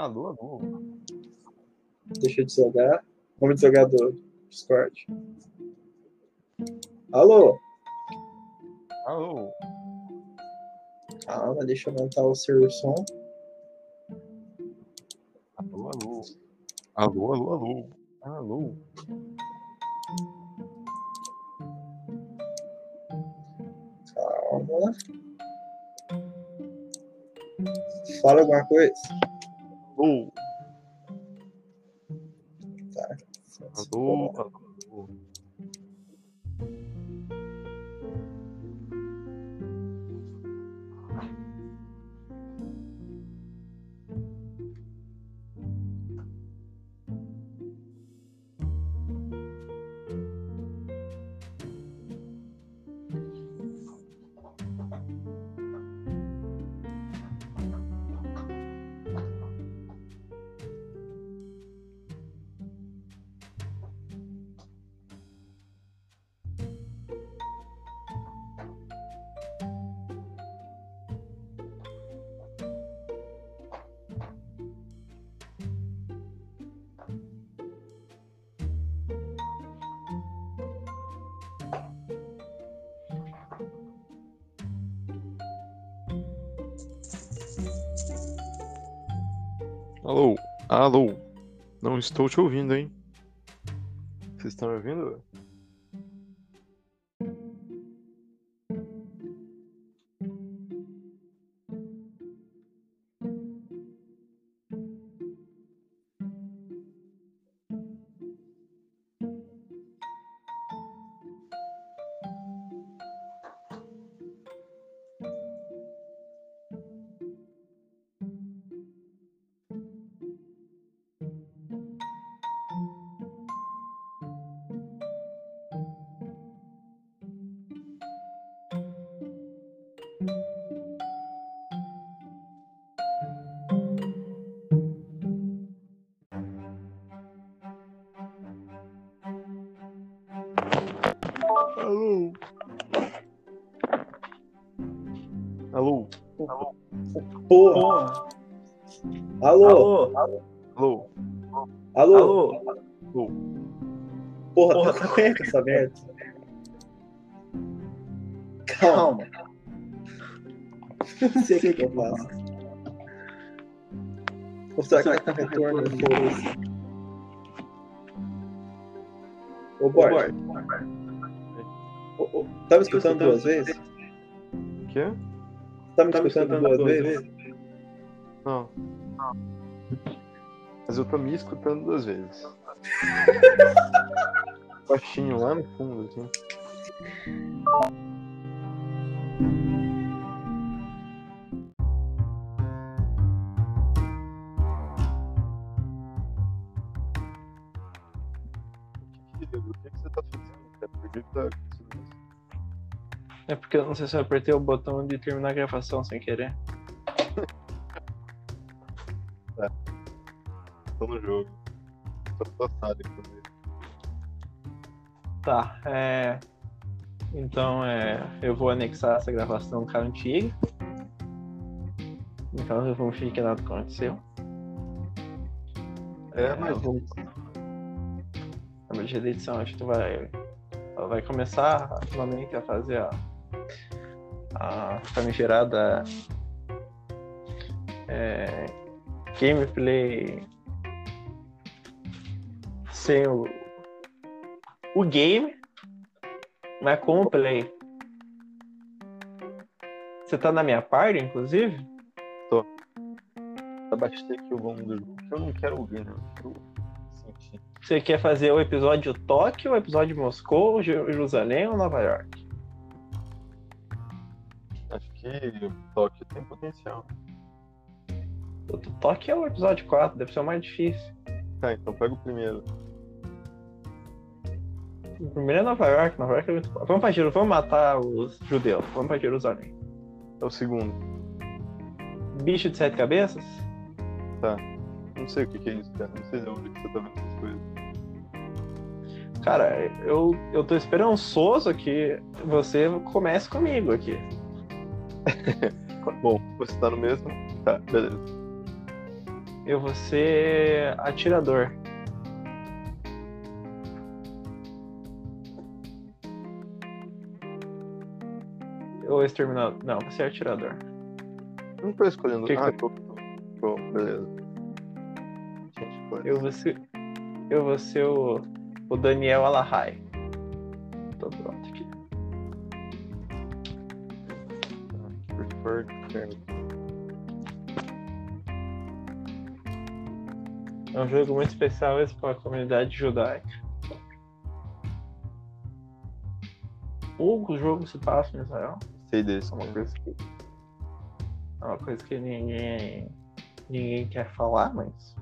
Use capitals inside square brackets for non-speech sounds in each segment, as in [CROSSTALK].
Alô, alô. Deixa de jogar. Nome de jogador. Discord. Alô? Alô. Calma, deixa eu montar o seu som. Alô, alô. Alô, alô, alô. Alô. Calma. Fala alguma coisa. Alô. Tá. Alô, alô. Alô. Não estou te ouvindo, hein? Vocês estão me ouvindo? Alô. Alô. Porra. Alô? Alô, Alô. Alô? alô, Alô. Porra, Porra. tá aberta essa merda. Calma. Não sei o que, que eu faço. Ou será que tá com retorno? Ô, ô, tá me escutando duas vezes? O quê? Tá me escutando duas vezes? Não. Mas eu tô me escutando duas vezes. [LAUGHS] Baixinho lá no fundo, assim. Porque eu não sei se eu apertei o botão de terminar a gravação sem querer. Tô no jogo. Tô passado, inclusive. Tá, é. Então é. Eu vou anexar essa gravação cara antiga. Então eu vou fingir que nada aconteceu. É, mas eu vou. A medida de edição, acho que vai. Ela vai começar finalmente a fazer a. A famigerada. É, gameplay. Sem o. O game. Mas com o play. Você tá na minha parte, inclusive? abaixei aqui o volume do jogo. Eu não quero ouvir, né? Eu sentir. Você quer fazer o episódio Tóquio, o episódio Moscou, Jerusalém ou Nova York? Que o Tóquio tem potencial. O Tóquio é o episódio 4, deve ser o mais difícil. Tá, então pega o primeiro. O primeiro é Nova York, Nova York é muito. Vamos pra Jerusalém, vamos matar os judeus, vamos pra Jerusalém. É o segundo. Bicho de sete cabeças? Não sei o que, que é isso, cara. Não sei de onde que você tá vendo essas coisas. Cara, eu, eu tô esperançoso que você comece comigo aqui. Bom, você tá no mesmo? Tá, beleza. Eu vou ser atirador. Ou exterminador? Não, você é atirador. Não tô escolhendo. Que que ah, você- tô. Tô, beleza. Eu vou ser. Eu vou ser o, o Daniel Alahai. Tô pronto É um jogo muito especial esse para a comunidade judaica. Poucos jogos se passam em Israel. Sei desse, é uma coisa que. É uma coisa que ninguém, ninguém quer falar, mas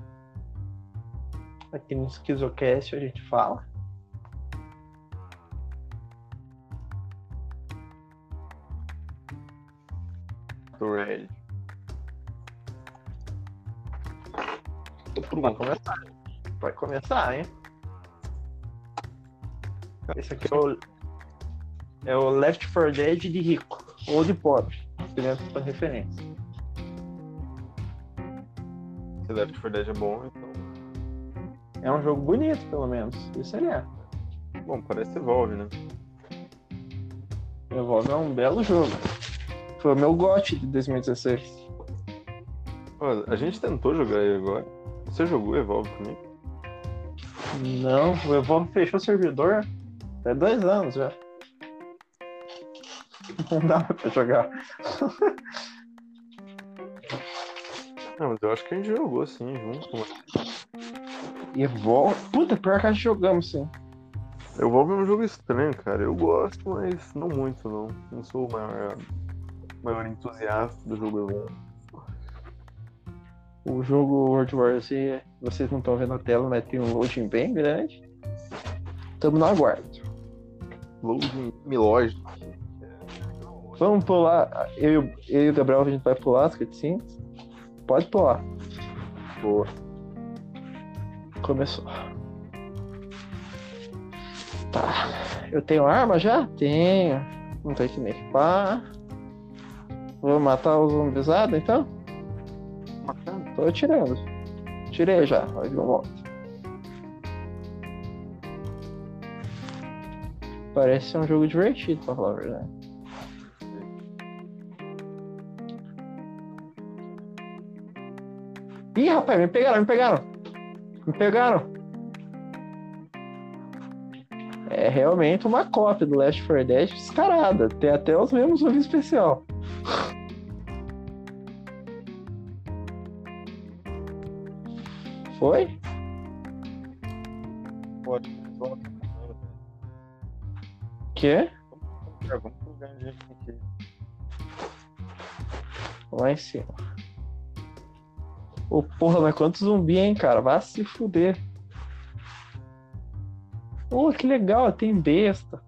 aqui no Schizocast a gente fala. Ready. Tô Vai começar. Vai começar, hein? Esse aqui é o, é o Left 4 Dead de rico ou de pobre, dependendo da referência. Se Left 4 Dead é bom, então. É um jogo bonito, pelo menos. Isso ele é. Bom, parece Evolve, né? Evolve é um belo jogo. Foi o meu GOT de 2016. Olha, a gente tentou jogar ele agora. Você jogou Evolve comigo? Não, o Evolve fechou o servidor até dois anos já. Não dá pra jogar. Não, mas eu acho que a gente jogou sim, junto. Evolve. Puta, pior que a gente jogamos sim. Evolve é um jogo estranho, cara. Eu gosto, mas não muito, não. Não sou o maior, maior entusiasta do jogo Evolve. O jogo World War Z, vocês não estão vendo a tela, mas tem um loading bem grande. Tamo no aguardo. Loading milógico. Vamos pular. Eu, eu e o Gabriel, a gente vai pular as cutscenes. Pode pular. Boa. Começou. Tá. Eu tenho arma já? Tenho. Não tem que me equipar. Vou matar o zombizado então? Matando. Tô atirando. Tirei já. Um monte. Parece ser um jogo divertido, pra falar a verdade. Ih, rapaz, me pegaram, me pegaram. Me pegaram. É realmente uma cópia do Last 4 Dead descarada. Tem até os mesmos ouvidos especial. Foi? Pode. Vamos Quê? Vamos lugar onde a gente tem que ir. Lá em cima. Ô porra, mas quanto zumbi, hein, cara? Vai se fuder. Pô, que legal, tem besta.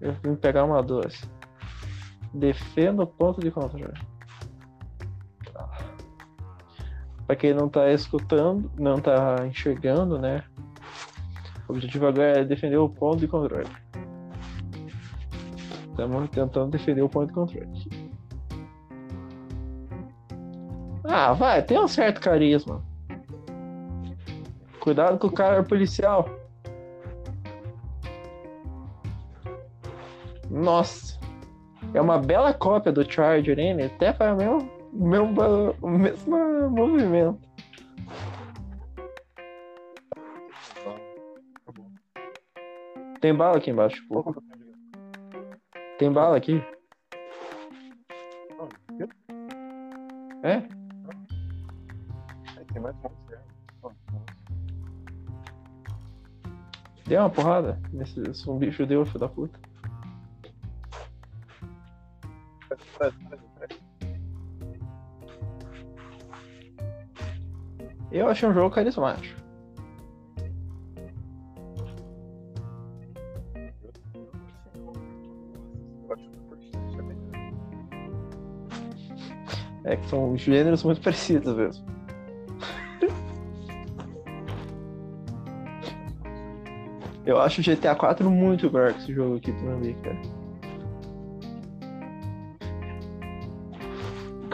Eu vim pegar uma doce. Defenda o ponto de controle. Pra quem não tá escutando, não tá enxergando, né? O objetivo agora é defender o ponto de controle. Estamos tentando defender o ponto de controle. Ah, vai, tem um certo carisma. Cuidado com o cara policial. Nossa. É uma bela cópia do Charger, hein? Ele até faz o mesmo, mesmo, o mesmo movimento. Tem bala aqui embaixo, pô. Tem bala aqui? É? Tem mais um Deu uma porrada nesse zumbi judeu, filho da puta. Eu achei um jogo carismático. É que são gêneros muito parecidos mesmo. Eu acho o GTA 4 muito melhor que esse jogo aqui também, cara.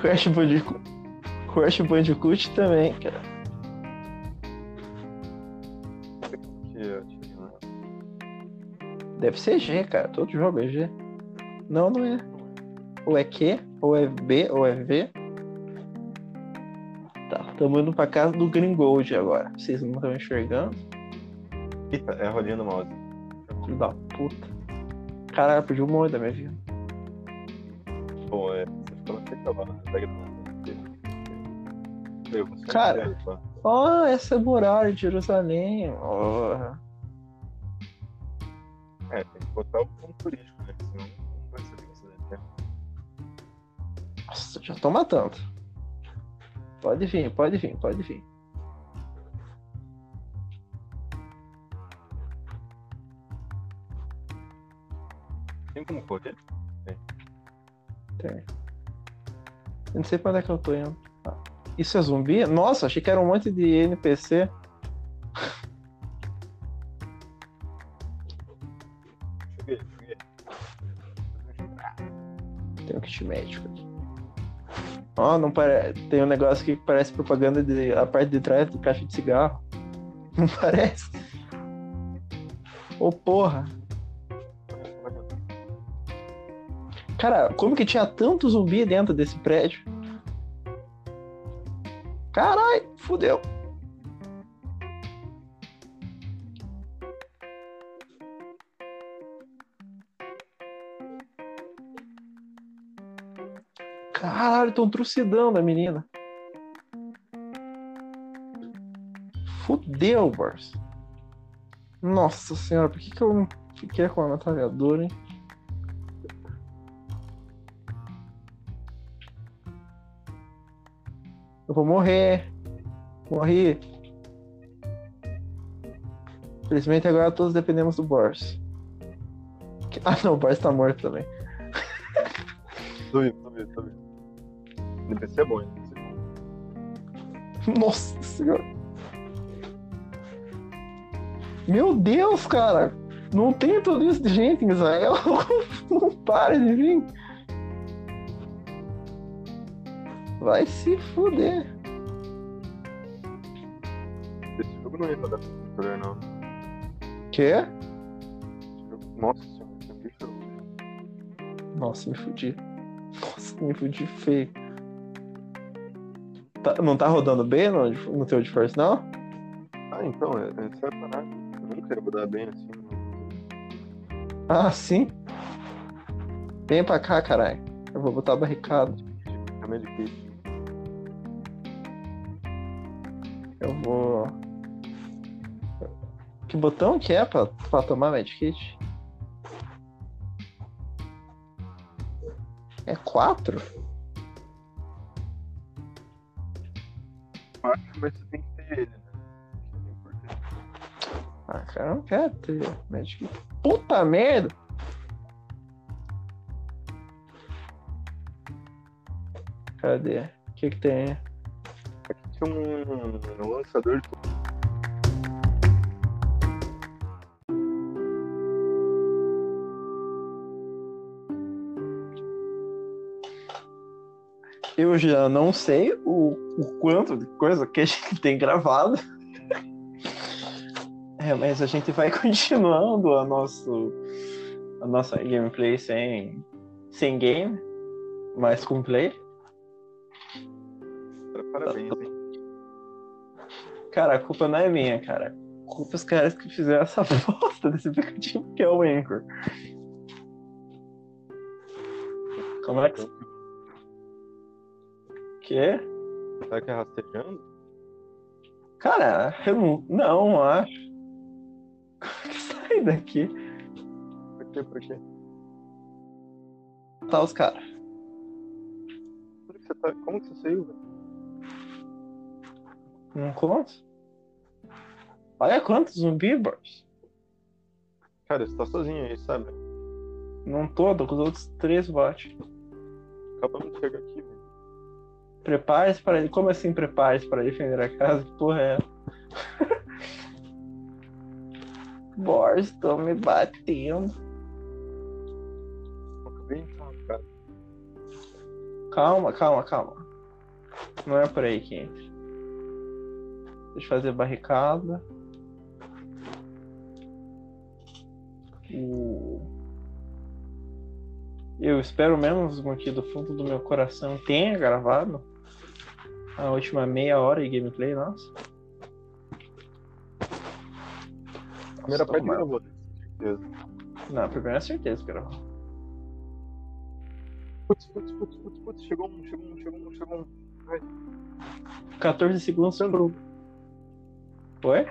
Crash Bandicoot. Crash Bandicoot também, cara. Deve ser G, cara. Todo jogo é G. Não, não é. Ou é Q, ou é B, ou é V. Tá, estamos indo pra casa do Gringold agora. Vocês não estão enxergando? Eita, é a rodinha do mouse. Filho da puta. Caralho, perdi um monte da minha vida. Cara. pá. Oh, essa muralha de Jerusalém. Oh. É, tem que botar o ponto turístico, né? Senão não vai ser isso, né? Nossa, já tô matando. Pode vir, pode vir, pode vir. Tem como correr? Tem. Eu não sei pra onde é que eu tô indo. Isso é zumbi? Nossa, achei que era um monte de NPC. Tem um kit médico aqui. Ó, não pare... tem um negócio que parece propaganda de a parte de trás do caixa de cigarro. [LAUGHS] Não parece? Ô porra. Cara, como que tinha tanto zumbi dentro desse prédio? Caralho, fudeu. Caralho, estão trucidando a menina. Fudeu, Bars. Nossa senhora, por que, que eu não fiquei com a metralhadora, hein? Eu vou morrer. Morri. Infelizmente agora todos dependemos do Boris. [LAUGHS] Ah não, o Boris tá morto também. Tô vendo, tô vendo, tô vendo. NPC é bom, NPC é bom. Nossa senhora. Meu Deus, cara. Não tem tudo isso de gente em Israel. [LAUGHS] Não para de vir. Vai se fuder. Esse jogo não ia rodar no computador, não. Quê? Jogo- Nossa senhora, esse bicho. Nossa, me fudi. Nossa, me fudi feio. Tá- não tá rodando bem no, no teu GeForce, não? Ah, então, é, é é a parada. Eu nunca ia rodar bem assim. Ah, sim. Vem pra cá, caralho. Eu vou botar barricada. É meio difícil. Eu vou. Que botão que é pra, pra tomar medkit? É 4? Acho, mas você tem que ter ele, né? É. Ah, cara, eu não quero ter medkit. Puta merda! Cadê? O que que tem? Tinha um, um lançador de. Eu já não sei o, o quanto de coisa que a gente tem gravado. É, mas a gente vai [LAUGHS] continuando a, nosso, a nossa gameplay sem, sem game, mas com play. Parabéns? Cara, a culpa não é minha, cara. A culpa é os caras que fizeram essa [LAUGHS] bosta desse aplicativo que é o Anchor. Como é que. Que? Será que é rastejando? Cara, eu não, não acho. Sai daqui. Por quê? Por quê? Tá os caras. Que tá... Como que você saiu, velho? Não conta? Olha quantos zumbi, bros. Cara, você tá sozinho aí, sabe? Não tô, tô com os outros três bots. Acabamos de chegar aqui, velho. Prepare-se para. Como assim prepare-se para defender a casa? Que porra é essa? [LAUGHS] Boris, estão me batendo. Acabei de entrar, cara. Calma, calma, calma. Não é por aí que entra. Deixa eu fazer barricada. O... Eu espero mesmo que do fundo do meu coração tenha gravado a última meia hora de gameplay, nossa. Primeira parte gravou, certeza. Não, a primeira certeza que gravou. Putz, putz, putz, putz, putz, chegou um, chegou um, chegou um, chegou um. 14 segundos pro. Oi?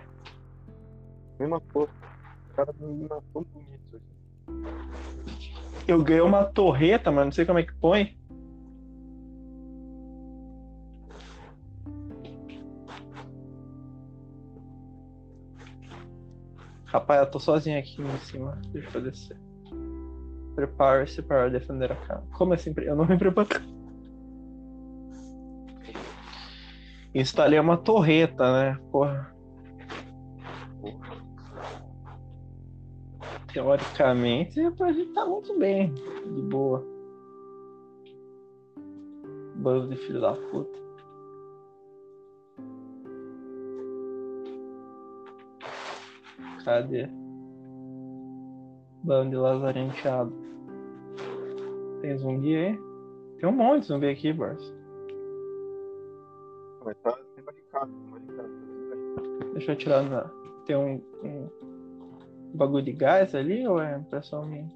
Me matou. O cara me matou bonito aqui. Eu ganhei uma torreta, mas não sei como é que põe. Rapaz, eu tô sozinho aqui em cima. Deixa eu descer. Prepare-se para defender a casa. Como assim? Eu não me preparo. Instalei uma torreta, né? Porra. Teoricamente, a gente tá muito bem. De boa. Bando de filho da puta. Cadê? Bando de lazarenteado. Tem zumbi aí? Tem um monte de zumbi aqui, Bars. Mas tá sem. Deixa eu tirar na. Tem um, um bagulho de gás ali ou é impressão minha?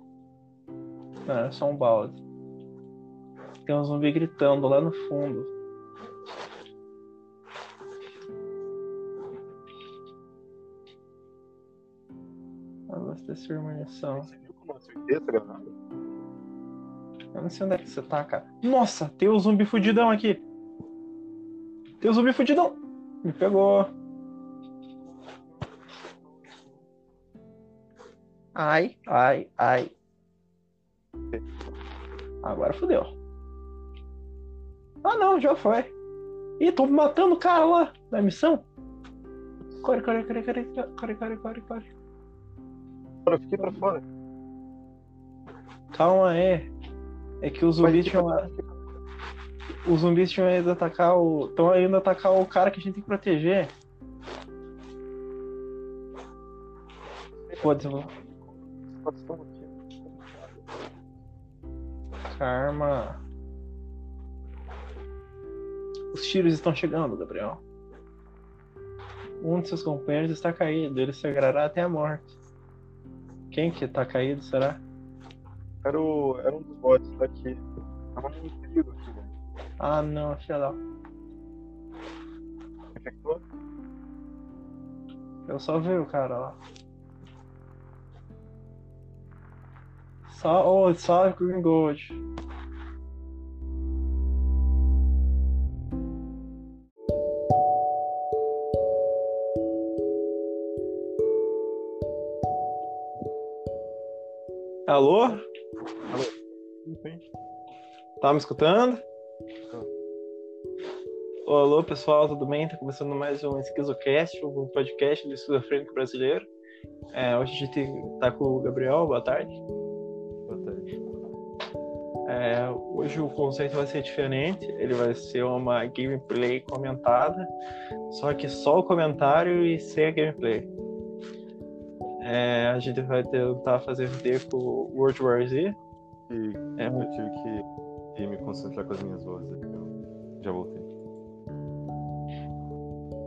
Não, é só um balde. Tem um zumbi gritando lá no fundo. Abastecer munição. Você viu como acertei essa granada? Eu não sei onde é que você tá, cara. Nossa, tem o zumbi fudidão aqui. Tem o zumbi fudidão. Me pegou. Ai, ai, ai. Agora fodeu. Ah não, já foi. Ih, tô matando o cara lá da missão. Corre, corre, corre, corre, corre, corre, corre, corre. Fora, fiquei pra fora. Calma aí. É que os zumbis tinham. Os zumbis tinham ido atacar o. Estão indo atacar o cara que a gente tem que proteger. Foda-se, eu vou. Situação aqui. Karma. Os tiros estão chegando, Gabriel. Um de seus companheiros está caído, ele sangrará até a morte. Quem que tá caído, será? Era, o, era um dos bots daqui. Tava perigo aqui, velho. Ah não, filha da. Infectou? Eu só vi o cara lá. Só, oh, só Green Gold. Alô? Sim. Tá me escutando? Alô, pessoal, tudo bem? Tá começando mais um Esquizocast, um podcast do esquizofrênico brasileiro. É, hoje a gente tá com o Gabriel, boa tarde. É, hoje o conceito vai ser diferente, ele vai ser uma gameplay comentada, só que só o comentário e sem a gameplay. É, a gente vai tentar fazer VT com World War Z. E É, eu tive que, me concentrar com as minhas vozes. Eu já voltei.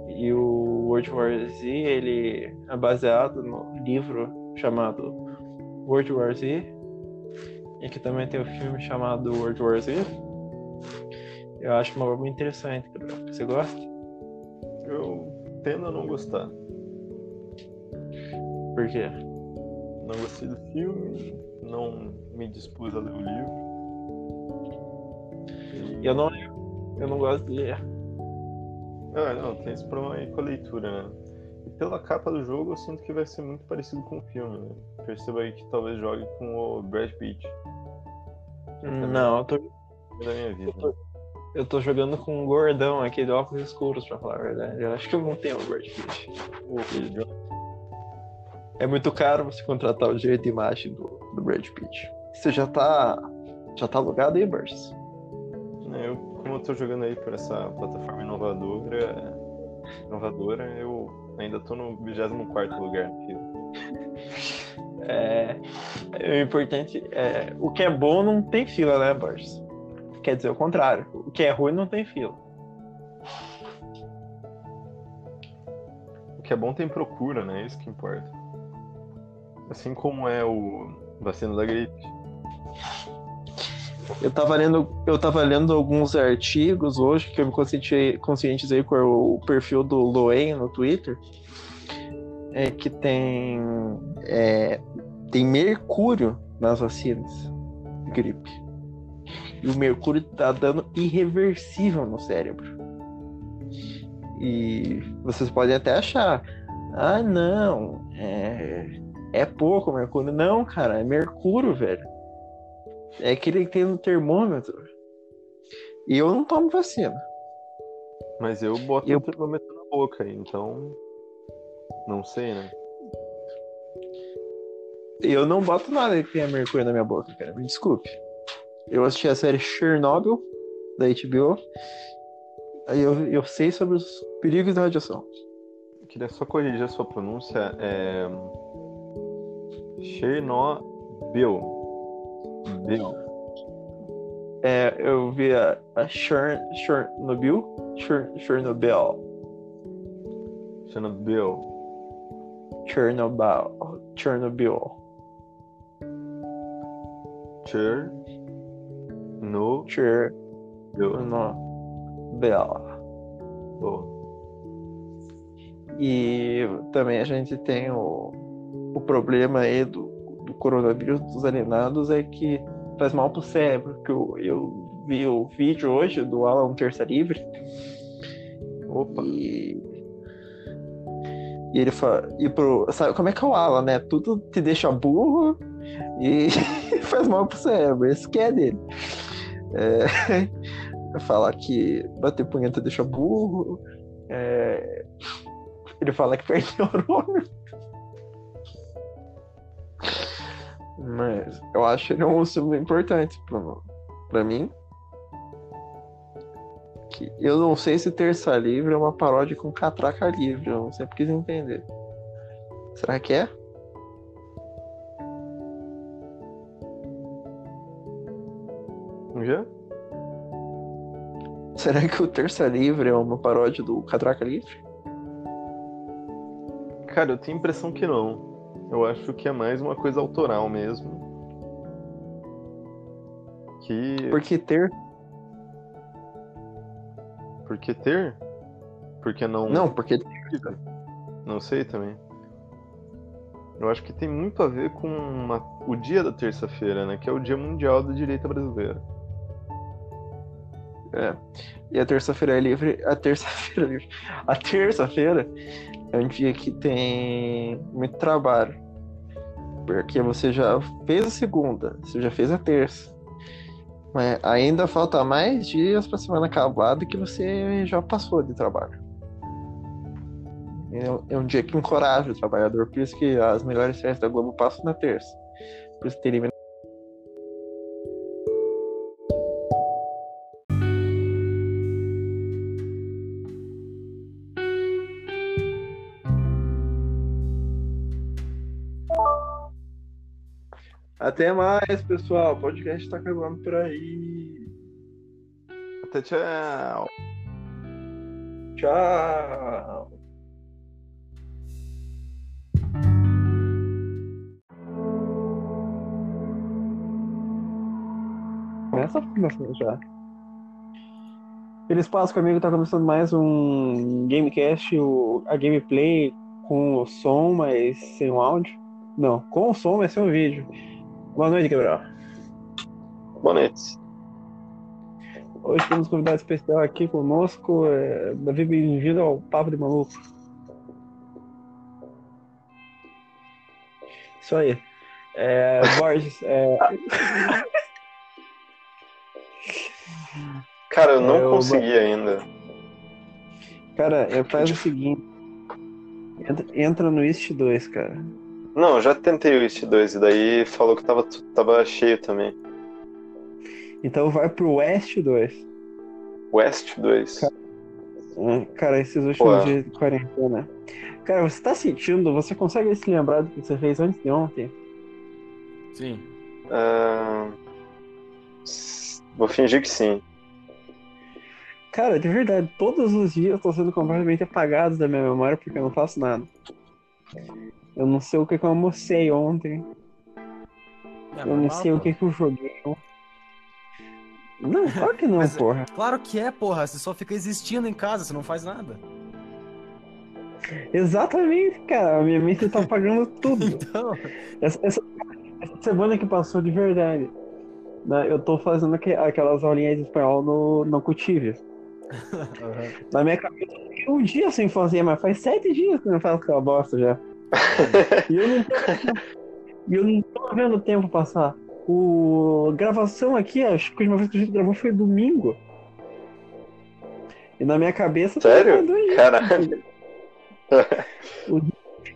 E o World War Z, ele é baseado no livro chamado World War Z. E que também tem o filme chamado World War Z. Eu acho uma obra muito interessante. Você gosta? Eu tendo a não gostar. Por quê? Não gostei do filme, não me dispus a ler o livro. E- Eu não eu não gosto de ler. Ah, não, tem esse problema aí com a leitura, né? Pela capa do jogo, eu sinto que vai ser muito parecido com o filme, né? Perceba aí que talvez jogue com o Brad Pitt Não, eu tô, da minha vida. Eu tô- eu tô jogando com um gordão aqui de óculos escuros, pra falar a verdade. Eu acho que eu não tenho o Brad Pitt. É muito caro você contratar o direito de imagem do, do Brad Pitt. Você já tá. Já tá alugado aí, Burst? É, eu, como eu tô jogando aí por essa plataforma inovadora, inovadora eu ainda tô no 24 lugar no fila. [LAUGHS] É, o importante é. O que é bom não tem fila, né, Borges? Quer dizer, o contrário. O que é ruim não tem fila. O que é bom tem procura, né? Isso que importa. Assim como é o vacina da gripe. Eu tava lendo, eu tava lendo alguns artigos hoje que eu me conscientizei, conscientizei com o perfil do Loen no Twitter. É que tem é, tem mercúrio nas vacinas de gripe. E o mercúrio tá dando irreversível no cérebro. E vocês podem até achar, ah não, é, é pouco mercúrio. Não, cara, é mercúrio, velho. É aquele que tem no termômetro. E eu não tomo vacina. Mas eu boto eu... o termômetro na boca, então. Não sei, né? Eu não boto nada que tenha mercúrio na minha boca, cara. Me desculpe. Eu assisti a série Chernobyl, da HBO. Aí eu, eu sei sobre os perigos da radiação. Eu queria só corrigir a sua pronúncia. É... Chernobyl. Bill. É, eu vi a, a Chern, Chernobyl. Chern, Chernobyl. Chernobyl. Chernobyl. Chernobyl. Cher. No. Cher. E também a gente tem o, o problema aí do coronavírus dos alienados é que faz mal pro cérebro. Que eu, eu vi o vídeo hoje do Alan Terça Livre. Opa. E, e ele fala. E pro, sabe como é que é o Alan, né? Tudo te deixa burro e [LAUGHS] faz mal pro cérebro. Esse que é dele. É, [LAUGHS] falar que bater punheta deixa burro. É, ele fala que perde neurônio. Mas eu acho ele um símbolo importante pra mim. Que eu não sei se Terça Livre é uma paródia com Catraca Livre. Eu sempre quis entender. Será que é? Já? Será que o Terça Livre é uma paródia do Catraca Livre? Cara, eu tenho a impressão que não. Eu acho que é mais uma coisa autoral mesmo. Que. Por que ter? Por que ter? Porque não. Não, porque. Não sei também. Eu acho que tem muito a ver com uma... o dia da terça-feira, né? Que é o Dia Mundial da Direita Brasileira. É. E a terça-feira é livre. A terça-feira é livre. A terça-feira é um dia que tem muito trabalho. Porque você já fez a segunda, você já fez a terça. Mas ainda falta mais dias para semana acabar do que você já passou de trabalho. É, é um dia que encoraja o trabalhador, por isso que as melhores séries da Globo passam na terça. Por isso teria Até mais, pessoal. O podcast está acabando por aí. Até tchau. Tchau. Começa começando já. Feliz Páscoa, amigo. Tá começando mais um Gamecast, o, a gameplay com o som, mas sem o áudio. Não, com o som, mas sem o vídeo. Boa noite, Gabriel. Boa noite. Hoje temos um convidado especial aqui conosco. É... Davi, bem-vindo ao Papo de Maluco. Isso aí. É... Borges, é... [LAUGHS] Cara, eu não é, consegui eu... ainda. Cara, é, faz o seguinte. Entra, entra no East 2, cara. Não, já tentei o East 2 e daí falou que tava, tava cheio também. Então vai pro West 2. West 2. Cara, cara esses últimos dias de quarentena. Cara, você tá sentindo, você consegue se lembrar do que você fez antes de ontem? Sim. Uh... Vou fingir que sim. Cara, de verdade, todos os dias estão sendo completamente apagados da minha memória porque eu não faço nada. Eu não sei o que, que eu almocei ontem. É, eu não sei pô. o que, que eu joguei. Não, claro que não, Mas, porra. Claro que é, porra. Você só fica existindo em casa, você não faz nada. Exatamente, cara. A minha mente tá apagando [LAUGHS] tudo. então... Essa, essa, essa, semana que passou de verdade. Né, eu tô fazendo aquelas aulinhas de espanhol no, no Cultive. [LAUGHS] Uhum. Na minha cabeça, um dia sem fazer, mas faz sete dias que eu não faço aquela bosta já. E eu não tô, eu não tô vendo o tempo passar. O gravação aqui, acho que a última vez que a gente gravou foi domingo. E na minha cabeça. Sério? Caralho. [LAUGHS] Os,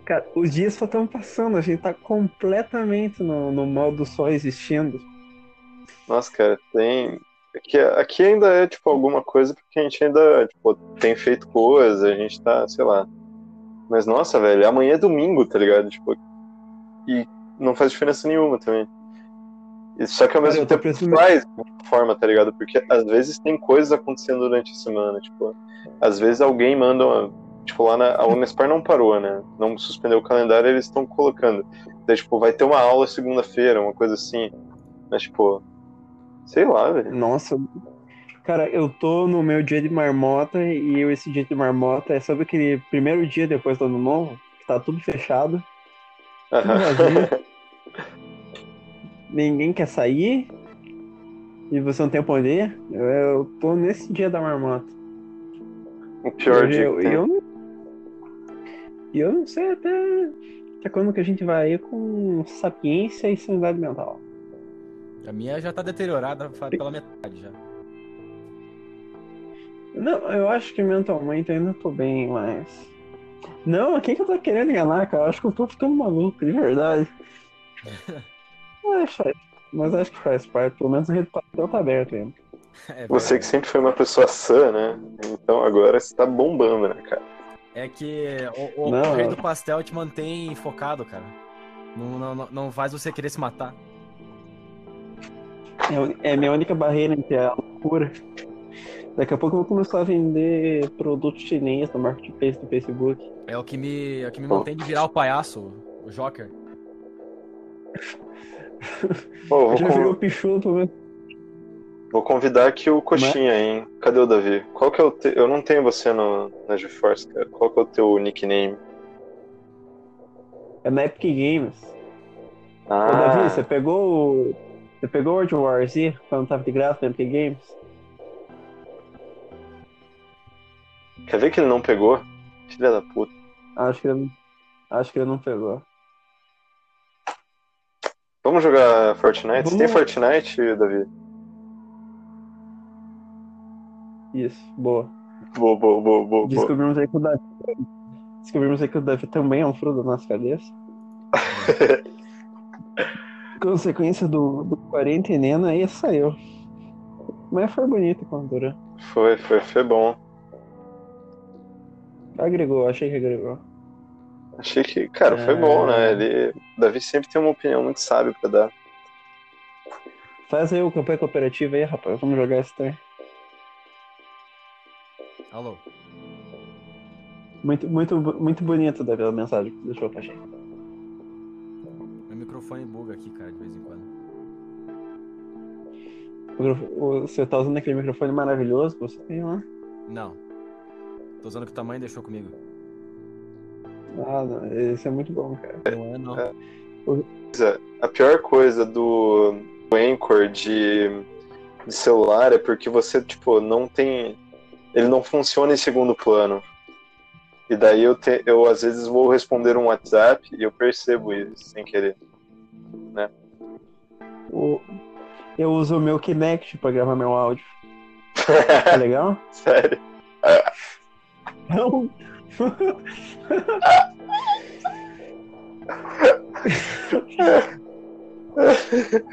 cara, os dias só estão passando, a gente tá completamente no, no modo só existindo. Nossa, cara, tem. Aqui, aqui ainda é, tipo, alguma coisa porque a gente ainda, tipo, tem feito coisa, a gente tá, sei lá. Mas, nossa, velho, amanhã é domingo, tá ligado? Tipo, e não faz diferença nenhuma também. Só que ao mesmo tempo faz de forma, tá ligado? Porque às vezes tem coisas acontecendo durante a semana, tipo, às vezes alguém manda uma, tipo, lá na a Unespar não parou, né? Não suspendeu o calendário, eles estão colocando. Daí, tipo, vai ter uma aula segunda-feira, uma coisa assim. Mas, tipo, sei lá, velho. Nossa, cara, eu tô no meu dia de marmota e eu, esse dia de marmota é sobre aquele primeiro dia depois do ano novo, que tá tudo fechado. Tudo [LAUGHS] Ninguém quer sair e você não tem poder. Eu, eu tô nesse dia da marmota. O pior eu, dia. Eu, eu, não, eu não sei até, até quando que a gente vai ir com sapiência e sanidade mental. A minha já tá deteriorada pela metade já. Não, eu acho que mentalmente ainda tô bem, mas. Não, quem que eu tô querendo enganar, cara? Eu acho que eu tô ficando maluco, de verdade. [LAUGHS] mas, mas acho que faz parte, pelo menos o rede pastel tá aberto ainda. É você que sempre foi uma pessoa sã, né? Então agora você tá bombando, né, cara? É que o, o, não, o rei do pastel te mantém focado, cara. Não, não, não faz você querer se matar. É, é minha única barreira entre a loucura. Daqui a pouco eu vou começar a vender produtos chineses no marketplace do Facebook. É o que me, é o que me mantém de virar o palhaço, o Joker. [LAUGHS] Pô, vou Já virou pichulo, pelo menos. Vou convidar aqui o Coxinha, hein? Cadê o Davi? Qual que é o te... Eu não tenho você no, na GeForce, cara. Qual que é o teu nickname? É na Epic Games. Ah. Ô, Davi, você pegou você pegou World War Z quando tava de graça no Epic Games? Quer ver que ele não pegou? Filha da puta. Acho que ele, acho que ele não pegou. Vamos jogar Fortnite? Vamos... Tem Fortnite, Davi? Isso, boa. Boa, boa, boa, boa. Descobrimos aí que o Davi. Descobrimos aí que o Davi também é um fruto da nossa cabeça. [LAUGHS] consequência do, do quarentenena, aí saiu. Mas foi bonito durou. Foi, foi, foi bom. Agregou, achei que agregou. Achei que, cara, foi é... bom, né? Ele, Davi sempre tem uma opinião muito sábia pra dar. Faz aí o campanha cooperativa aí, rapaz. Vamos jogar esse trem. Alô. Muito, muito, muito bonito, Davi, a mensagem que deixou pra gente. Meu microfone buga aqui, cara, de vez em quando. Você tá usando aquele microfone maravilhoso que você tem lá? Não. Tô usando que o tamanho deixou comigo. Ah, não. Esse é muito bom, cara. Não é, não. É. A pior coisa do, do Anchor de, de celular é porque você, tipo, não tem. Ele não funciona em segundo plano. E daí eu, te, eu às vezes vou responder um WhatsApp e eu percebo isso sem querer. Né? O, eu uso o meu Kinect pra gravar meu áudio. [LAUGHS] Tá legal? Sério? Não.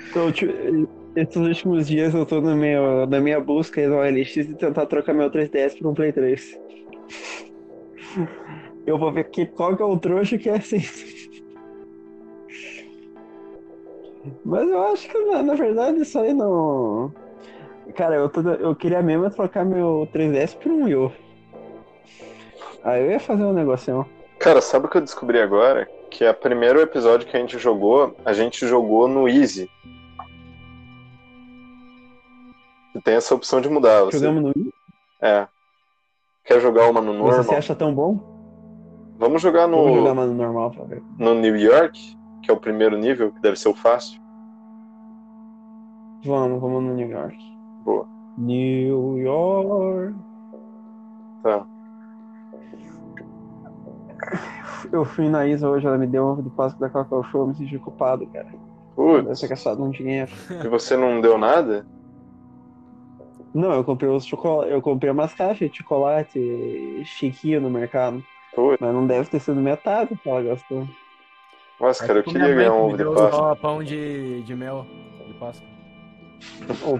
então, esses últimos dias eu tô no meu, na minha busca no OLX e tentar trocar meu 3DS por um Play 3. Eu vou ver que, qual que é o trouxa que é assim. Mas eu acho que na, na verdade isso aí não. Cara, eu, tô, eu queria mesmo trocar meu 3DS por um Wii Aí eu ia fazer um negocinho. Cara, sabe o que eu descobri agora? Que é o primeiro episódio que a gente jogou, a gente jogou no Easy. E tem essa opção de mudar. Você... Jogamos no Easy? É. Quer jogar uma no normal? Você acha tão bom? Vamos jogar no. Vamos jogar uma no normal pra ver. No New York, que é o primeiro nível, que deve ser o fácil. Vamos, vamos no New York. Boa. New York. Tá. Eu fui na Isa hoje, ela me deu ovo de Páscoa da Cacau Show, eu me senti culpado, cara. Putz. Deve ter gastado um dinheiro. E você não deu nada? Não, eu comprei os chocolate, eu comprei umas caixas de chocolate chiquinho no mercado. Putz. Mas não deve ter sido metade que ela gastou. Nossa, cara, eu queria ganhar um ovo de Páscoa. Pão de, de mel de Páscoa. O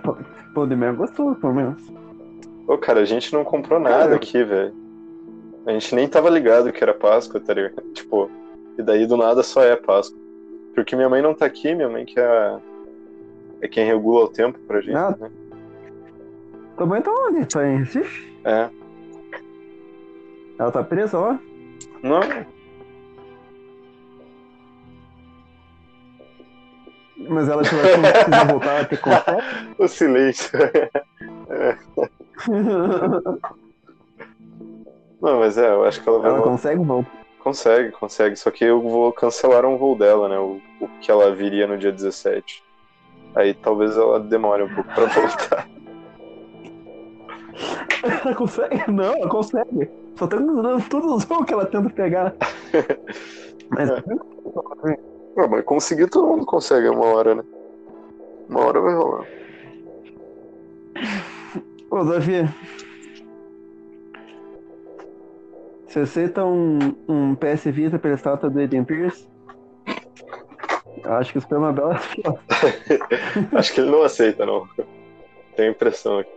pão- de mel é gostoso, pelo menos. Ô, cara, a gente não comprou nada Cara, eu- aqui, velho. A gente nem tava ligado que era Páscoa, tá ligado? [LAUGHS] Tipo, e daí do nada só é Páscoa. Porque minha mãe não tá aqui, minha mãe que é, é quem regula o tempo pra gente, Ah. né? Tua mãe tá onde? Tá em Recife? É. Ela tá presa lá? Não, Mas ela tiver quando quiser voltar, ela [LAUGHS] ter contato. o silêncio. [LAUGHS] Não, mas é, eu acho que ela vai Ela voltar. consegue voltar. Consegue, consegue. Só que eu vou cancelar um voo dela, né? O, o que ela viria no dia 17. Aí talvez ela demore um pouco pra [LAUGHS] voltar. Ela consegue? Não, ela consegue. Só tá dando todos os voos que ela tenta pegar. Mas [LAUGHS] Ah, mas conseguir todo mundo consegue uma hora, né? Uma hora vai rolar. Ô, Davi. Você aceita um, um PS Vita pela estátua do Eden Pierce? Acho que isso foi uma bela [LAUGHS] Acho que ele não aceita, não. Tenho a impressão aqui.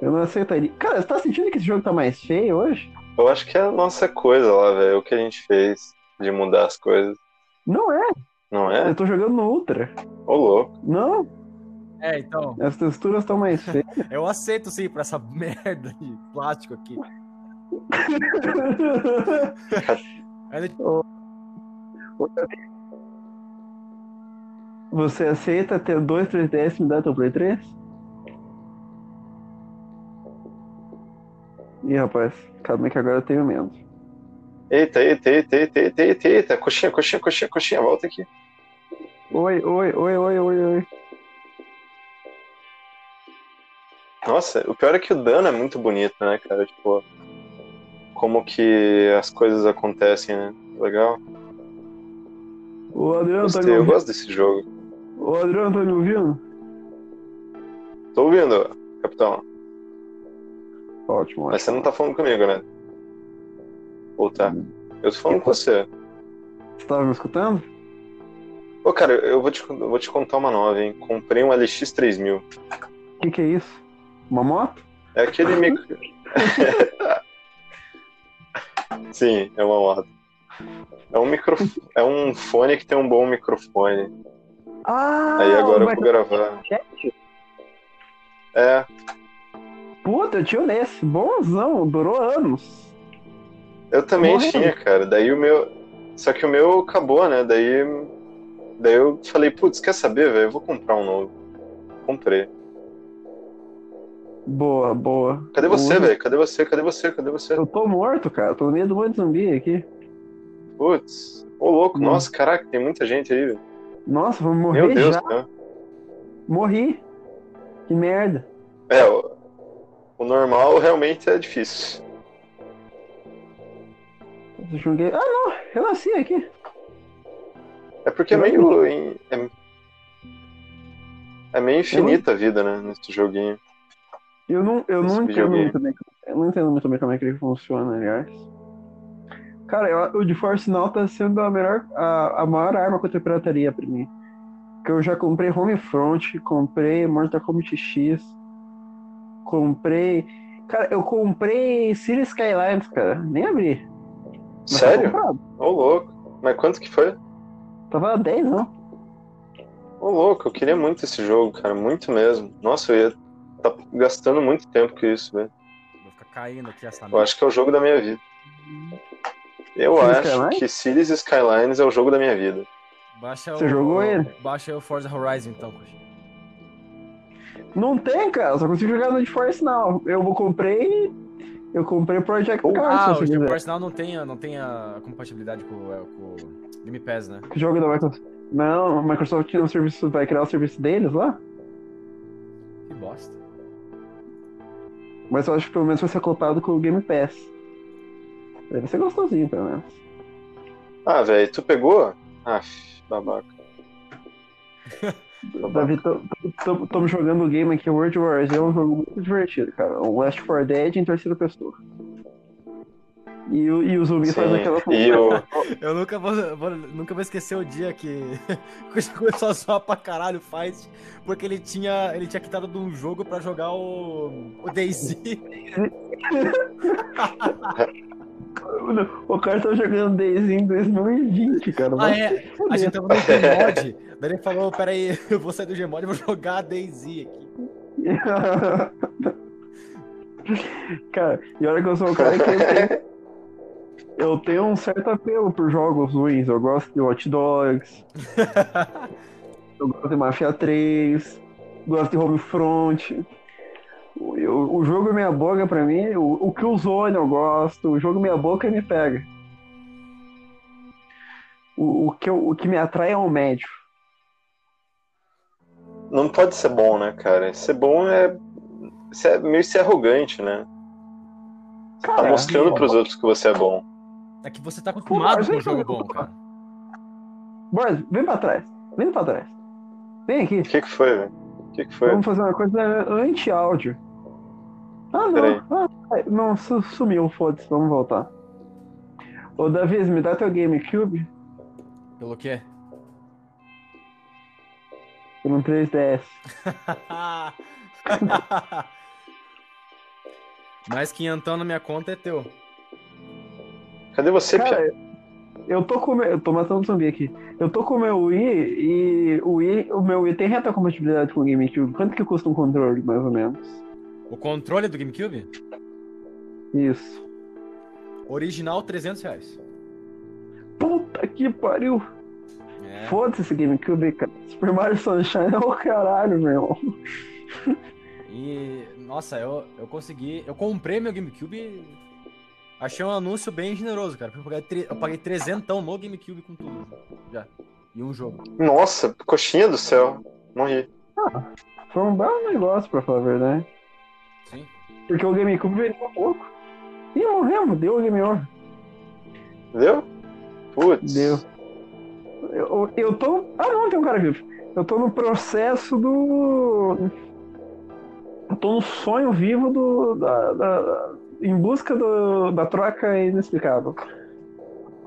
Eu não aceitaria. Cara, você tá sentindo que esse jogo tá mais feio hoje? Eu acho que é a nossa coisa lá, velho. O que a gente fez de mudar as coisas. Não é. Não é? Eu tô jogando no Ultra. Ô, louco. Não, É, então, as texturas estão mais [LAUGHS] feias. eu aceito sim pra essa [LAUGHS] merda de plástico aqui. [LAUGHS] Você aceita ter dois 3DS e me dar teu Play 3? Ih, rapaz, calma aí que agora eu tenho medo. Eita, eita, eita, eita, eita, eita, eita. Coxinha, coxinha, coxinha, coxinha. Volta aqui. Oi, oi, oi, oi, oi, oi. Nossa, o pior é que o dano é muito bonito, né, cara? Tipo, como que as coisas acontecem, né? Legal. O Adriano tá me Gostei, eu ouvindo? gosto desse jogo. O Adriano tá me ouvindo? Tô ouvindo, capitão. Ótimo, Mas você não tá falando comigo, né? Ou tá? Eu tô falando com você. Você tava me escutando? Ô, cara, eu vou te, eu vou te contar uma nova, hein? Comprei um LX3000. O que que é isso? Uma moto? É aquele micro... [LAUGHS] Sim, é uma moto. É um micro... É um fone que tem um bom microfone. Ah, Aí agora eu vou gravar. chat? É, Puta, eu tinha nesse. Bonzão, durou anos. eu também Morrendo. tinha, cara. Daí o meu. Só que o meu acabou, né? Daí. Daí eu falei, putz, quer saber, velho? Eu vou comprar um novo. Comprei. Boa, boa. Cadê você, velho? Cadê você? Cadê você? Cadê você? Eu tô morto, cara. Tô no meio do monte de zumbi aqui. Putz. Ô, louco. Hum. Nossa, caraca, tem muita gente aí, velho. Nossa, vou morrer Meu Deus, já. cara. Morri. Que merda. É, o, o normal realmente é difícil. Eu joguei. Ah, não. Eu nasci aqui. É porque é meio. É, é meio infinita a vida, né? Nesse joguinho. Eu não, eu Esse não entendo muito bem. Eu não entendo muito bem como é que ele funciona, aliás. Cara, eu- o de Force Now tá sendo a melhor, a, a maior arma contra a pirataria pra mim. que eu já comprei Homefront, comprei Mortal Kombat X, comprei. Cara, eu comprei City Skylines, cara. Nem abri. Mas Sério? Ô, oh, louco. Mas quanto que foi? Tava 10, não. Ô, oh, louco, eu queria muito esse jogo, cara. Muito mesmo. Nossa, eu ia tá gastando muito tempo com isso, velho. Vou ficar caindo aqui essa Eu acho que é o jogo da minha vida. Eu Cities acho Skylines? que Cities Skylines é o jogo da minha vida. Baixa Você o, jogou ele? Baixa o Forza Horizon então, coxa. Não tem, cara. Eu só consigo jogar no GeForce Now. Eu comprei. Eu comprei Project oh, Cars. Ah, o GeForce Now não tem, não tem a compatibilidade com, com o Game Pass, né? Que jogo da Microsoft? Não, a Microsoft um serviço, vai criar o serviço deles lá? Que bosta. Mas eu acho que pelo menos vai ser acoplado com o Game Pass. Deve ser gostosinho, pelo menos. Ah, velho, tu pegou? Ah, babaca. [LAUGHS] Davi, estamos jogando o game aqui, World Wars, é um jogo muito divertido, cara. O Last 4 Dead em terceira pessoa. E, o, e o zumbi Sim, faz aquela eu... eu nunca vou, vou, nunca vou esquecer o dia que [LAUGHS] começou a zoar pra caralho faz, porque ele tinha, ele tinha quitado de um jogo pra jogar o, o Daisy. [LAUGHS] O cara tava jogando Daisy em 2020, cara. Ah, é. A gente tava no Gmod. Daí ele falou: Peraí, eu vou sair do Gmod e vou jogar a Daisy aqui. [LAUGHS] cara, e olha que eu sou o cara que eu tenho, eu tenho um certo apelo por jogos ruins. Eu gosto de Watch Dogs. [LAUGHS] eu gosto de Mafia 3. Gosto de Homefront. O, o jogo Meia Boca, pra mim, o, o que Killzone eu gosto, o jogo Meia Boca me pega. O, o, que, eu, o que me atrai é o médio. Não pode ser bom, né, cara? Ser bom é, é meio ser arrogante, né? Você tá cara, tá mostrando é pros outros que você é bom. É que você tá acostumado com o jogo bom, cara. Boris, vem pra trás. Vem pra trás. Vem aqui. O que, que foi, velho? O que, que foi? Vamos fazer uma coisa anti-áudio. Ah, não. Ah, não, sumiu, foda-se, vamos voltar. Ô, Davi, me dá teu GameCube? Pelo quê? Por um 3DS. [LAUGHS] Mais quinhentão na minha conta é teu. Cadê você, Cara, Pia? Eu tô com meu, eu tô matando um zumbi aqui. Eu tô com o meu Wii e o Wii, o meu Wii tem reta compatibilidade com o GameCube. Quanto que custa um controle, mais ou menos? O controle do GameCube? Isso. Original, 300 reais. Puta que pariu! É. Foda-se esse GameCube, cara. Super Mario Sunshine é o caralho, meu irmão. E, nossa, eu, eu consegui. Eu comprei meu GameCube. Achei um anúncio bem generoso, cara. Eu paguei, eu paguei 300 no GameCube com tudo. Já. E um jogo. Nossa, coxinha do céu. Morri. Ah, foi um belo negócio, pra falar a verdade. Sim. Porque o GameCube vendeu um pouco. E morremos, deu o Game Over. Deu? Putz. Deu. Eu, eu tô. Ah não, tem um cara vivo. Eu tô no processo do. Eu tô no sonho vivo do. Da, da... em busca do... da troca inexplicável.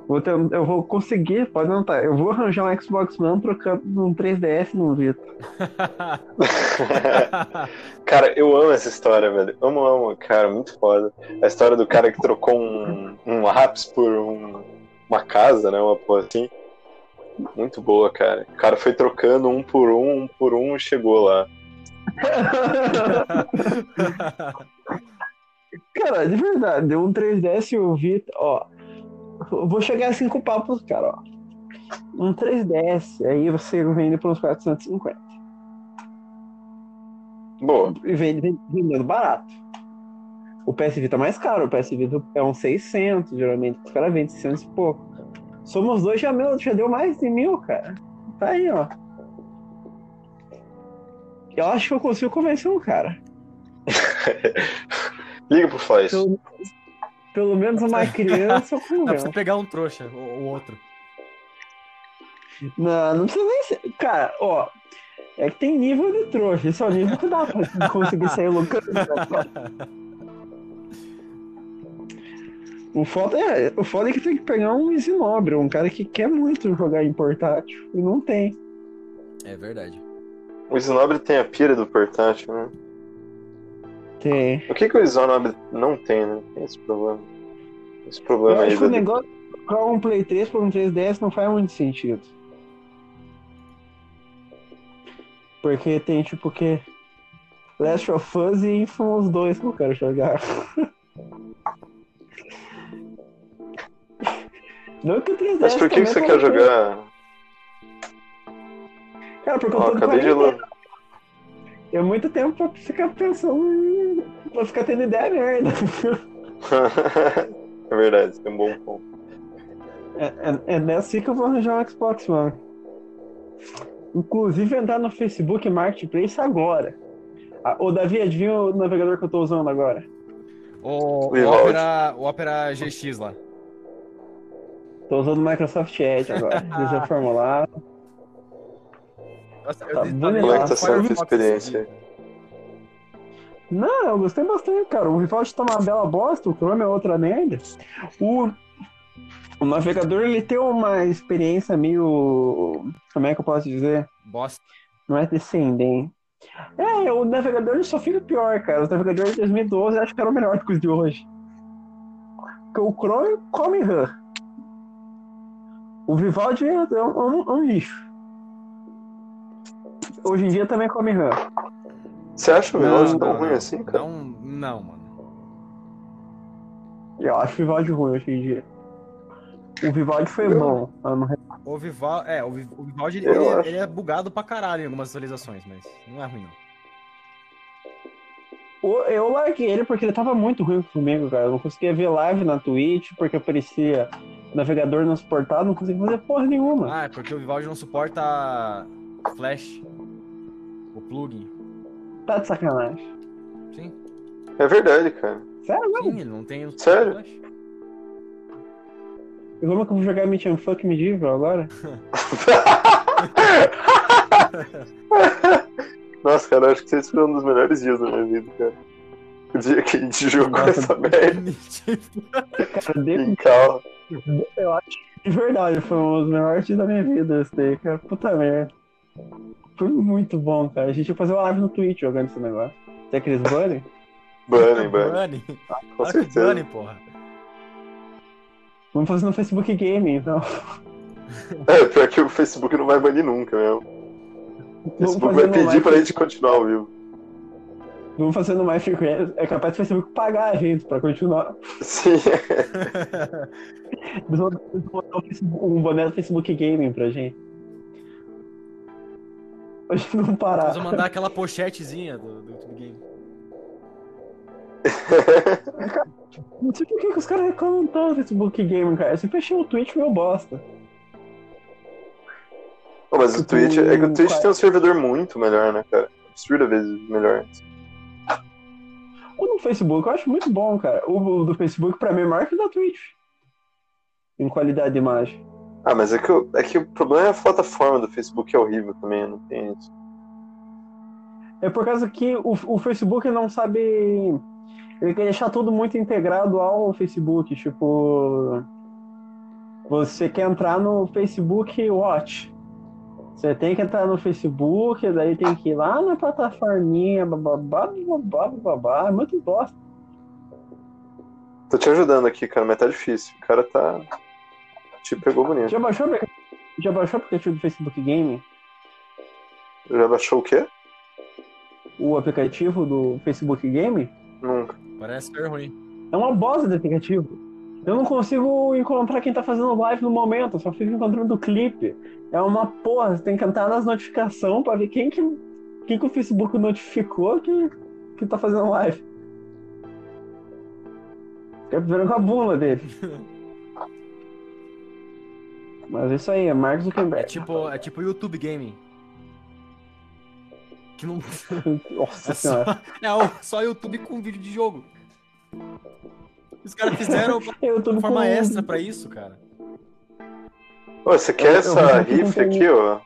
Vou ter, eu vou conseguir, pode não estar. Eu vou arranjar um Xbox One trocando um 3DS no Vita. [LAUGHS] cara, eu amo essa história, velho. Amo, amo, cara, muito foda. A história do cara que trocou um, um lápis por um, uma casa, né? Uma porra assim. Muito boa, cara. O cara foi trocando um por um, um por um e chegou lá. [LAUGHS] cara, de verdade, deu um 3DS e o Vita, ó vou chegar a cinco papos, cara, ó. Um 3DS, aí você vende por uns 450. Boa. E vende vendendo barato. O PS Vita é mais caro, o PS Vita é uns 600, geralmente. Os caras vendem 600 e pouco. Somos dois, já, meu, já deu mais de mil, cara. Tá aí, ó. Eu acho que eu consigo convencer um cara. [LAUGHS] Liga pro Flash. Pelo, pelo menos uma criança [LAUGHS] com Dá pra você pegar um trouxa, o, outro. Não, não precisa nem ser. Cara, ó. É que tem nível de trouxa. Esse é o nível que dá pra [LAUGHS] conseguir sair lucrando. [LAUGHS] O foda, é, o foda é que tem que pegar um Isinobre, um cara que quer muito jogar em portátil. E não tem. É verdade. O Snobre tem a pira do portátil, né? Tem. O que, que o Snobre não tem, né? Tem esse problema. Esse Eu problema aí. acho que o negócio de trocar um Play 3 por um 3DS não faz muito sentido. Porque tem tipo o que? Last of Us e Infamous 2 que eu quero jogar. [LAUGHS] Não que o 3DS Mas por que, que você quer jogar? Cara, porque eu Ó, tô acabei de É muito tempo pra ficar pensando. em- pra ficar tendo ideia merda. [LAUGHS] é verdade, tem um bom ponto. É, é, é nessa que eu vou arranjar um Xbox One. Inclusive entrar no Facebook Marketplace agora. Ah, Ô Davi, adivinha o navegador que eu tô usando agora? O, o. Opera, o Opera GX lá. Tô usando o Microsoft Edge agora. [LAUGHS] Desenho Nossa, Tá desinstalei bonito. Como é que tá o sendo a experiência? Não, eu gostei bastante, cara. O Vivaldi tá uma bela bosta, o Chrome é outra merda. O, o navegador ele tem uma experiência meio. Como é que eu posso dizer? Bosta. Não é descendente. É, o navegador só fica pior, cara. Os navegadores de 2012 eu acho que eram melhor do que os de hoje. Porque o Chrome come RAM. O Vivaldi é um, um- um lixo. Hoje em dia também come RAM. Você acha o Vivaldi Não, tão Não, ruim não. assim, cara? Não, não, mano. Eu acho o Vivaldi ruim hoje em dia. O Vivaldi foi Eu- bom. ano O Vival, é, o, Vi- o Vivaldi ele, ele- é bugado pra caralho em algumas atualizações, mas não é ruim, não. Eu larguei ele porque ele tava muito ruim comigo, cara. Eu não conseguia ver live na Twitch porque aparecia navegador não suportado, não conseguia fazer porra nenhuma. Ah, é porque o Vivaldi não suporta Flash. O plugin. Tá de sacanagem. Sim, É verdade, cara. Sério, mano? sim, ele não tem Sério? Flash. E como é que eu vou jogar Meet and Fuck Medieval agora? [LAUGHS] Nossa, cara, eu acho que esse foi um dos melhores dias da minha vida, cara. O dia que a gente jogou Nossa, essa merda [LAUGHS] Cara, de- em cal. eu acho que de verdade foi um dos melhores dias da minha vida esse daí, cara. Puta merda. Foi muito bom, cara. A gente ia fazer uma live no Twitch jogando esse negócio. Tem aqueles bunny? Bunny, bunny. Bunny. Com Claro que certeza. Bunny, porra. Vamos fazer no Facebook Game, então. É, pior que o Facebook não vai banir nunca mesmo. O Facebook vai pedir live- pra gente continuar ao vivo. Vamos fazer no mais frequente. É capaz do Facebook pagar a gente pra continuar. Sim. Eles vão botar um um boné do Facebook Gaming pra gente. [LAUGHS] A gente não parar. Nós vamos mandar aquela pochetezinha do, do YouTube Game. [LAUGHS] Não sei por que, que os caras reclamam tanto do Facebook Gaming, cara. Eu sempre achei o Twitch meio bosta. Pô, mas o Twitch, é que o Twitch tem um servidor muito melhor, né, cara? Absurda vezes melhor. O do Facebook eu acho muito bom, cara. O, o do Facebook pra mim é maior que o da Twitch. Em qualidade de imagem. Ah, mas é que, é que o problema é a plataforma do Facebook é horrível também, não tem isso. É por causa que o, o Facebook não sabe. Ele quer deixar tudo muito integrado ao Facebook. Tipo. Você quer entrar no Facebook Watch. Você tem que entrar no Facebook, daí tem que ir lá na plataforminha, bababá, bababá, bababá. É muito bosta. Tô te ajudando aqui, cara, mas tá difícil. O cara tá. Te pegou bonito. Já baixou, já baixou o aplicativo do Facebook Game? Já baixou o quê? O aplicativo do Facebook Game? Nunca. Parece ser ruim. É uma bosta de aplicativo. Eu não consigo encontrar quem tá fazendo live no momento, eu só fico encontrando o clipe. É uma porra, você tem que entrar nas notificações pra ver quem que, quem que o Facebook notificou que, que tá fazendo live. Fica vendo com a bunda dele. [LAUGHS] Mas é isso aí, é Mark É Zuckerberg. tipo, é tipo YouTube Gaming. Que não. [LAUGHS] Nossa É senhora. só, é só YouTube com vídeo de jogo. Os caras fizeram uma [LAUGHS] Eu forma com- extra pra isso, cara. Ô, você quer Eu- eu essa que rifle aqui, ó?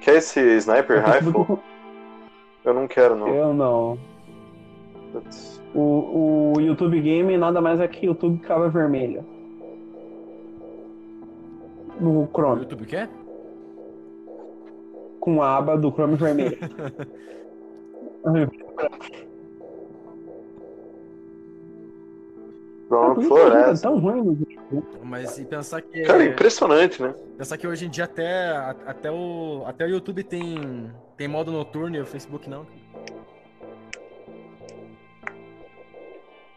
Quer esse sniper rifle? Eu não quero, não. Eu não. Putz. O, o YouTube Game nada mais é que YouTube cava vermelha. No O Chrome. YouTube quer? com a aba do Chrome vermelho. [LAUGHS] Pronto, É floresta. tão ruim jogo. Mas e pensar que. Cara, impressionante, né? Pensar que hoje em dia até, até, o, até o YouTube tem, tem modo noturno e o Facebook não.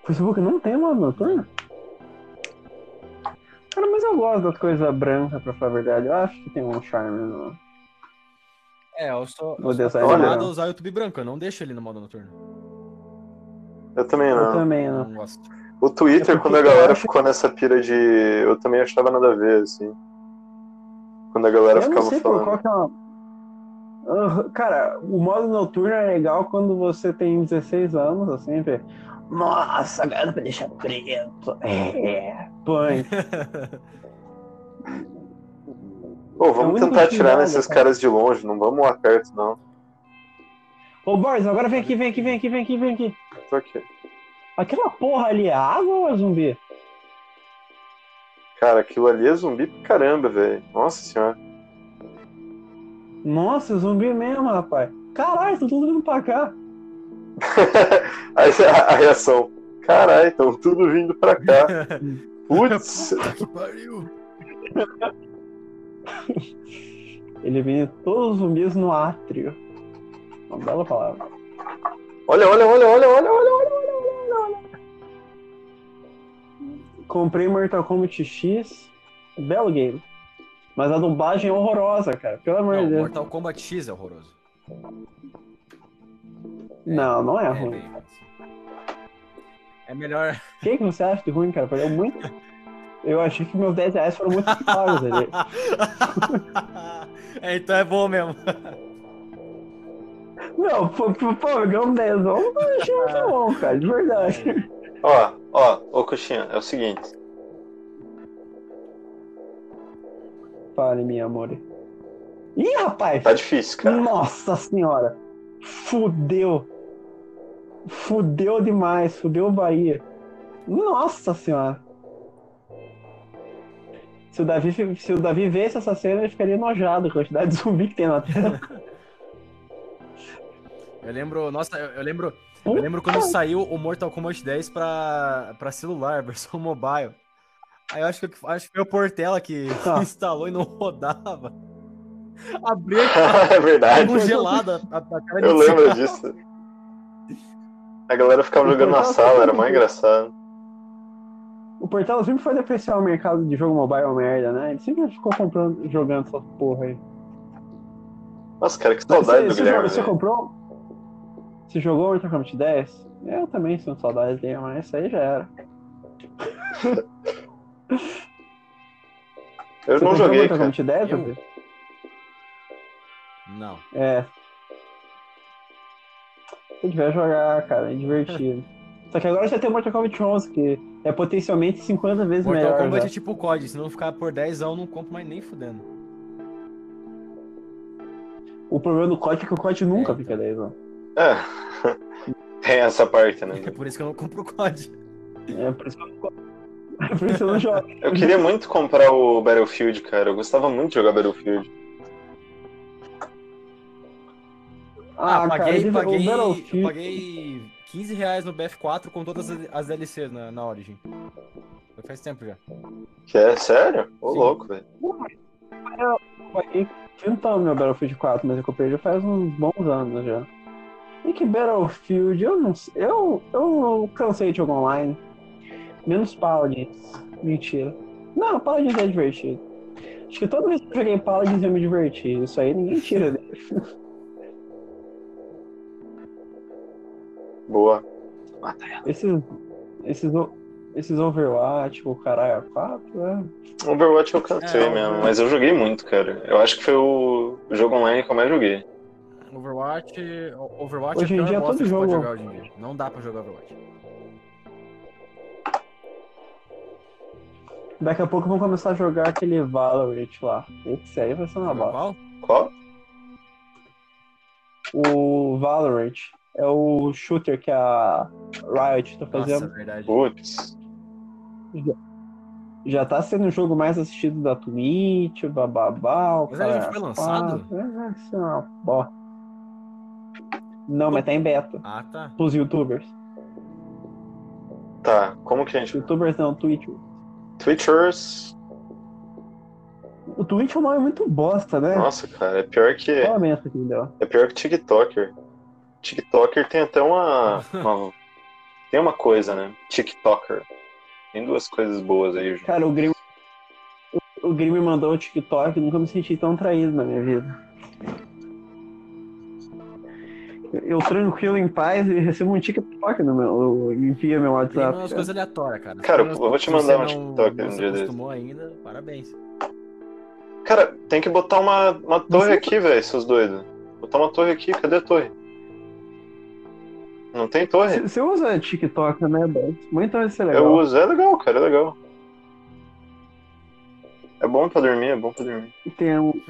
O Facebook não tem modo noturno? Cara, mas eu gosto das coisas brancas, pra falar a verdade. Eu acho que tem um charme no. É, eu sou, eu sou acostumado a usar o YouTube branco, eu não deixo ele no modo noturno. Eu também Eu não. também, Eu não. não gosto. O Twitter, É quando a galera acho- ficou nessa pira de. Eu também achava nada a ver, assim. Quando a galera Eu não ficava falando. qual que é uma. Ah, Cara, o modo noturno é legal quando você tem 16 anos, assim, vê. Nossa, agora dá pra deixar preto. É, põe. Pô, vamos única tentar atirar nesses cara. caras de longe, não vamos lá perto, não. Ô, Boris, agora vem aqui, vem aqui, vem aqui, vem aqui, vem aqui. Tô aqui. Aquela porra ali é água ou é zumbi? Cara, aquilo ali é zumbi pra caramba, velho. Nossa senhora. Nossa, é zumbi mesmo, rapaz. Caralho, estão tudo vindo pra cá. [LAUGHS] Aí a, a reação. Caralho, estão tudo vindo pra cá. [LAUGHS] Putz. que pariu! [LAUGHS] Elimine todos os zumbis no átrio. Uma bela palavra. Olha, olha, olha, olha, olha, olha, olha, olha, olha. Comprei Mortal Kombat X. Belo game. Mas a dublagem é horrorosa, cara. Pelo amor de Deus. Mortal Kombat X é horroroso. Não, não é É, ruim. bem, é melhor. O que, que você acha de ruim, cara? Perdeu muito. Eu achei que meus 10 reais foram muito pagos [LAUGHS] ali. é, então é bom mesmo. Não, pô, pô, pô, eu um 10 eu achei muito bom, cara, de verdade. Ó, ó, ô Coxinha, é o seguinte. Fale, minha amor. Ih, rapaz! Tá difícil, cara. Nossa senhora! Fudeu! Fudeu demais, fudeu o Bahia. Nossa senhora! Se o Davi, se o Davi visse essa cena, ele ficaria enojado com a quantidade de zumbi que tem na tela. [LAUGHS] Eu lembro, nossa, eu, eu lembro, eu lembro quando saiu o Mortal Kombat 10 pra, pra celular, versão mobile. Aí eu acho que, acho que foi o Portela que Ah. [LAUGHS] instalou e não rodava. [LAUGHS] Abriu a é verdade. congelada a, a cara de Eu lembro disso. A galera ficava jogando na sala, era mais engraçado. O Portela sempre foi depreciar o mercado de jogo mobile merda, né? Ele sempre ficou comprando, jogando essas porra aí. Nossa, cara, que saudade você, do você, Guilherme. você velho. comprou? Você jogou Mortal Kombat 10? Eu também sinto saudade dele, mas isso aí já era. Eu Você não joguei, Mortal cara. Kombat 10, Eu? Davi? Não. É. Se tiver jogar, cara, é divertido. [LAUGHS] Só que agora já tem o Mortal Kombat 11, que é potencialmente 50 vezes Mortal melhor. Kombat já. é tipo COD, se não ficar por 10 eu não compro mais nem fudendo. O problema do COD é que o COD nunca É, fica 10 anos. É. Tem [LAUGHS] essa parte, né? [LAUGHS] É por isso que eu não compro COD. É por isso que eu não, é por isso que eu não jogo. Eu queria muito comprar o Battlefield, cara. Eu gostava muito de jogar Battlefield. Ah, Ah, paguei, cara, paguei, eu paguei 15 reais no BF4 com todas as, DLCs na, na Origin. Faz tempo já. Que é sério? Ô, Sim. louco, velho. Eu paguei tentando meu Battlefield 4, mas eu comprei já faz uns bons anos já. E que Battlefield, eu não sei. Eu, eu cansei de jogar online. Menos Paladins. Mentira. Não, Paladins é divertido. Acho que toda vez que eu joguei Paladins eu me diverti. Isso aí ninguém tira dele. [LAUGHS] Boa. Esses, esses, o- esses Overwatch, o caralho, 4, é. Overwatch eu cansei É, mesmo, mas eu joguei muito, cara. Eu acho que foi o jogo online que eu mais joguei. Overwatch. Overwatch Hoje em é pior dia, bosta todo que você pode jogo- jogar hoje em dia. Não dá pra jogar Overwatch. Daqui a pouco vão começar a jogar aquele Valorant lá. Esse aí vai ser uma qual? Qual? O Valorant é o shooter que a Riot tá Nossa, fazendo. verdade. Putz. Já tá sendo o jogo mais assistido da Twitch, bababá. o Mas ele já cara foi lançado? quatro, é, isso é. Não, mas tá em beta. Ah, tá. Pros youtubers. Tá, como que a gente. Youtubers não, Twitch. Twitchers. O Twitch é um nome muito bosta, né? Nossa, cara, é pior que. Qual a que me deu? É pior que TikToker. TikToker tem até uma. uma- tem uma coisa, né? TikToker. Tem duas coisas boas aí, Ju. Cara, o Grim. O, o Grim me mandou o TikTok, nunca me senti tão traído na minha vida. Eu tranquilo, em paz, e recebo um TikTok no meu. Envia meu Tem WhatsApp. umas cara. coisas aleatórias, cara. Cara, Se eu vou te mandar um TikTok não um se dia desse. acostumou ainda, parabéns. Cara, tem que botar uma, uma torre aqui, velho, seus doidos. Botar uma torre aqui, cadê a torre? Não tem torre? Você usa TikTok, né, Beto? Muito vai ser legal. Eu uso, é legal, cara, é legal. É bom pra dormir, é bom pra dormir. Tem um... [LAUGHS]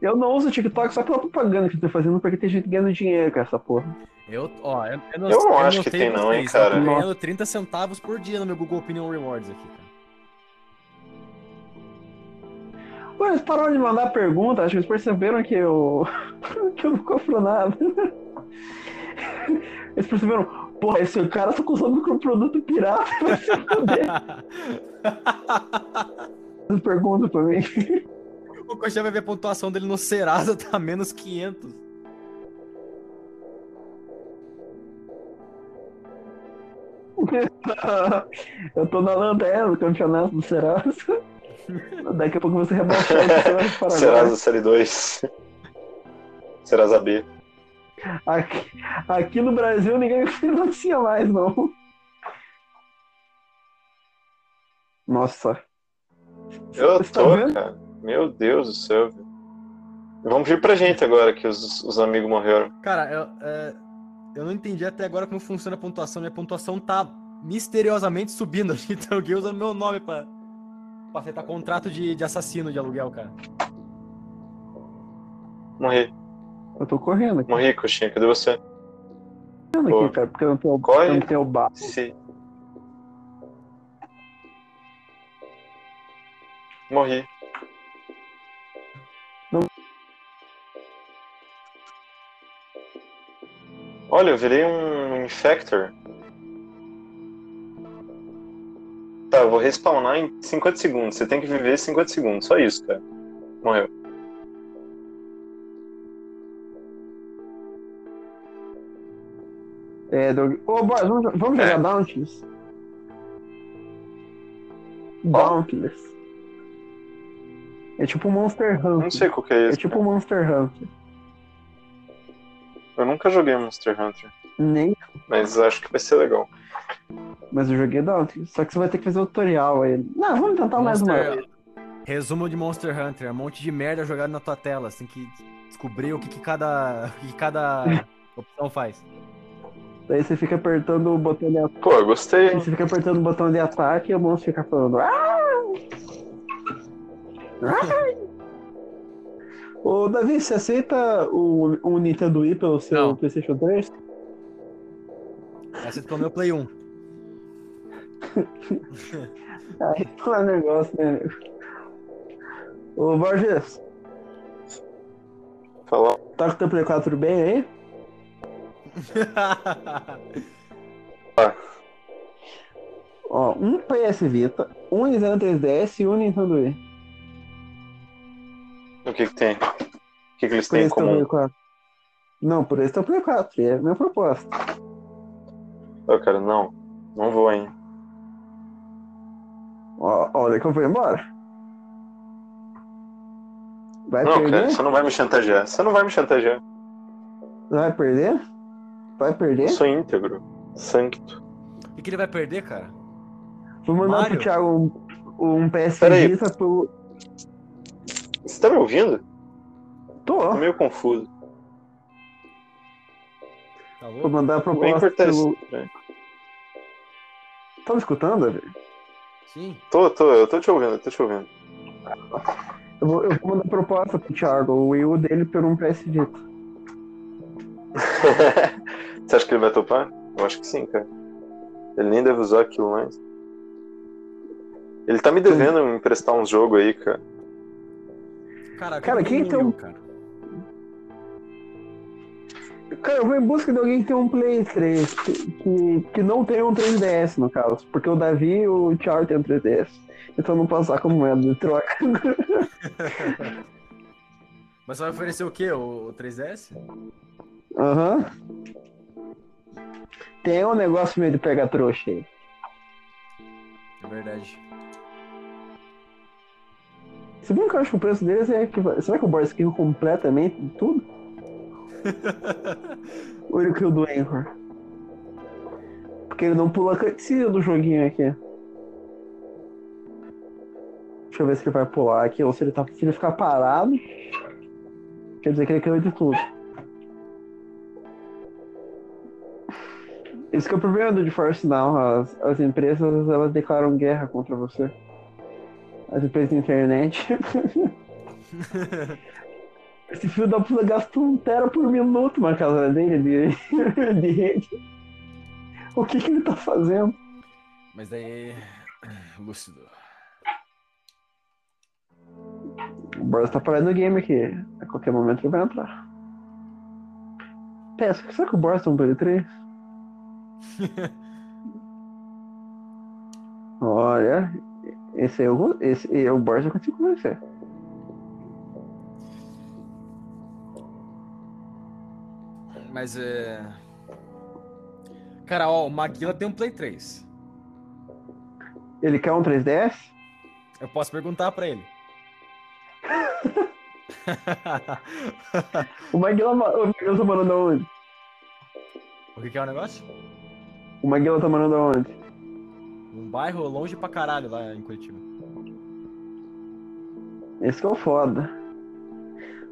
Eu não uso TikTok só pela propaganda que eu tô fazendo, porque tem gente ganhando dinheiro com essa porra. Eu, ó, eu, eu não, Eu não acho que tem não, hein, cara. Eu tô ganhando 30 centavos por dia no meu Google Opinion Rewards aqui, cara. Ué, eles pararam de mandar pergunta, acho que eles perceberam que eu. [LAUGHS] que eu não compro nada. [LAUGHS] Eles perceberam, porra, esse cara tá usando com produto pirata, vai se fuder. [LAUGHS] Eles perguntam pra mim. o Coxa vai ver a pontuação dele no Serasa, tá menos 500. Eu tô na lanterna do campeonato do Serasa. Daqui a pouco você rebaixar o Serasa para Serasa Série 2. Serasa B. Aqui, aqui no Brasil ninguém [LAUGHS] financia mais, não. Nossa. Eu Você tá tô, vendo? cara. Meu Deus do céu, velho. Vamos vir pra gente agora que os, os amigos morreram. Cara, eu, é, eu não entendi até agora como funciona a pontuação. Minha pontuação tá misteriosamente subindo aqui. [LAUGHS] Então alguém usando meu nome pra, pra aceitar contrato de, de assassino de aluguel, cara. Morri. Eu tô correndo aqui, Morri, coxinha. Cadê você? correndo aqui cara, porque eu não tenho, Corre. eu não tenho bar. Se. Morri. Não. Olha, eu virei um Infector. Tá, eu vou respawnar em 50 segundos. Você tem que viver 50 segundos. Só isso, cara. Morreu. É, Doug... Ô, boy, vamos, vamos É. jogar Dauntless? Qual? Dauntless. É tipo Monster Hunter. Não sei qual que é É esse. tipo Monster Hunter. Eu nunca joguei Monster Hunter. Nem, Mas acho que vai ser legal. Mas eu joguei Dauntless. Só que você vai ter que fazer o tutorial aí. Não, vamos tentar mais uma Monster- vez. Resumo de Monster Hunter, um monte de merda jogado na tua tela. Você tem que descobrir o que, que cada, o que cada [LAUGHS] opção faz. Daí você fica apertando o botão de ataque. Pô, eu gostei. Você fica apertando o botão de ataque e o monstro fica falando. "Ah!" Ah! Ô, Davi, você aceita o, o Nintendo Wii pelo seu Não. PlayStation 3? Essa é pelo meu Play 1. Aí não é negócio, né, amigo? Ô, Borges, Falar. tá com o teu Play 4 bem aí? [LAUGHS] Ó, um PS Vita, um Nintendo 3DS e um Nintendo Wii. O que que tem? O que que eles Por têm em comum? 4. Não, por esse teu Play 4, é a minha proposta. Eu, cara, não. Não vou, hein. Olha que eu vou embora. Vai Não, perder? cara, você não vai me chantagear. Você não vai me chantagear. Vai perder? Vai perder? Eu sou íntegro. Sancto. O que, ele vai perder, cara? Vou mandar Mario? pro Thiago um, um PS Peraí. Vita pro. Você tá me ouvindo? Tô. Tô meio confuso. Tá Vou mandar a proposta pelo. Tá me escutando, Davi? Sim. Tô, tô, eu tô te ouvindo, eu tô te ouvindo. Eu vou, eu vou mandar proposta pro Thiago, o Wii U dele por um PS Vita. [LAUGHS] Você acha que ele vai topar? Eu acho que sim, cara. Ele nem deve usar aquilo mais. Ele tá me devendo me emprestar uns jogos aí, cara. Cara, Cara, quem tem um- Cara? Cara, eu vou em busca de alguém que tem um Play 3, que, que, que não tem um 3DS, no caso. Porque o Davi e o Thiago tem um 3DS. Então não posso usar como moeda de troca. [LAUGHS] Mas você vai oferecer o quê? O, o 3DS? Aham. Tem um negócio meio de pegar trouxa aí. É verdade. Se bem que eu acho que o preço deles é que. Será que o Boris completamente tudo? [LAUGHS] Ele caiu do Anchor? Porque ele não pula a cutscene do joguinho aqui. Deixa eu ver se ele vai pular aqui, ou se ele tá. Se ele ficar parado. Quer dizer que ele caiu de tudo. Esse que é o problema do GeForce Now. As, as empresas elas declaram guerra contra você. As empresas de internet. [LAUGHS] Esse filho da puta gasta um tera por minuto na casa dele de, [LAUGHS] de rede. O que, que ele tá fazendo? Mas daí. Lúcido. O Boris tá parando o game aqui. A qualquer momento ele vai entrar. Peça, será que o Boris tem um Play [LAUGHS] 3? Olha, esse aí eu, esse, é o Boris eu consigo convencer. Mas é. Cara, ó, o Maguila tem um Play 3. Ele quer um 3DS? Eu posso perguntar pra ele. [LAUGHS] O Maguila, ma- o Maguila tá morando aonde? o que, que é o negócio? O Maguila tá morando aonde? Um bairro longe pra caralho lá em Curitiba. Esse que é o foda.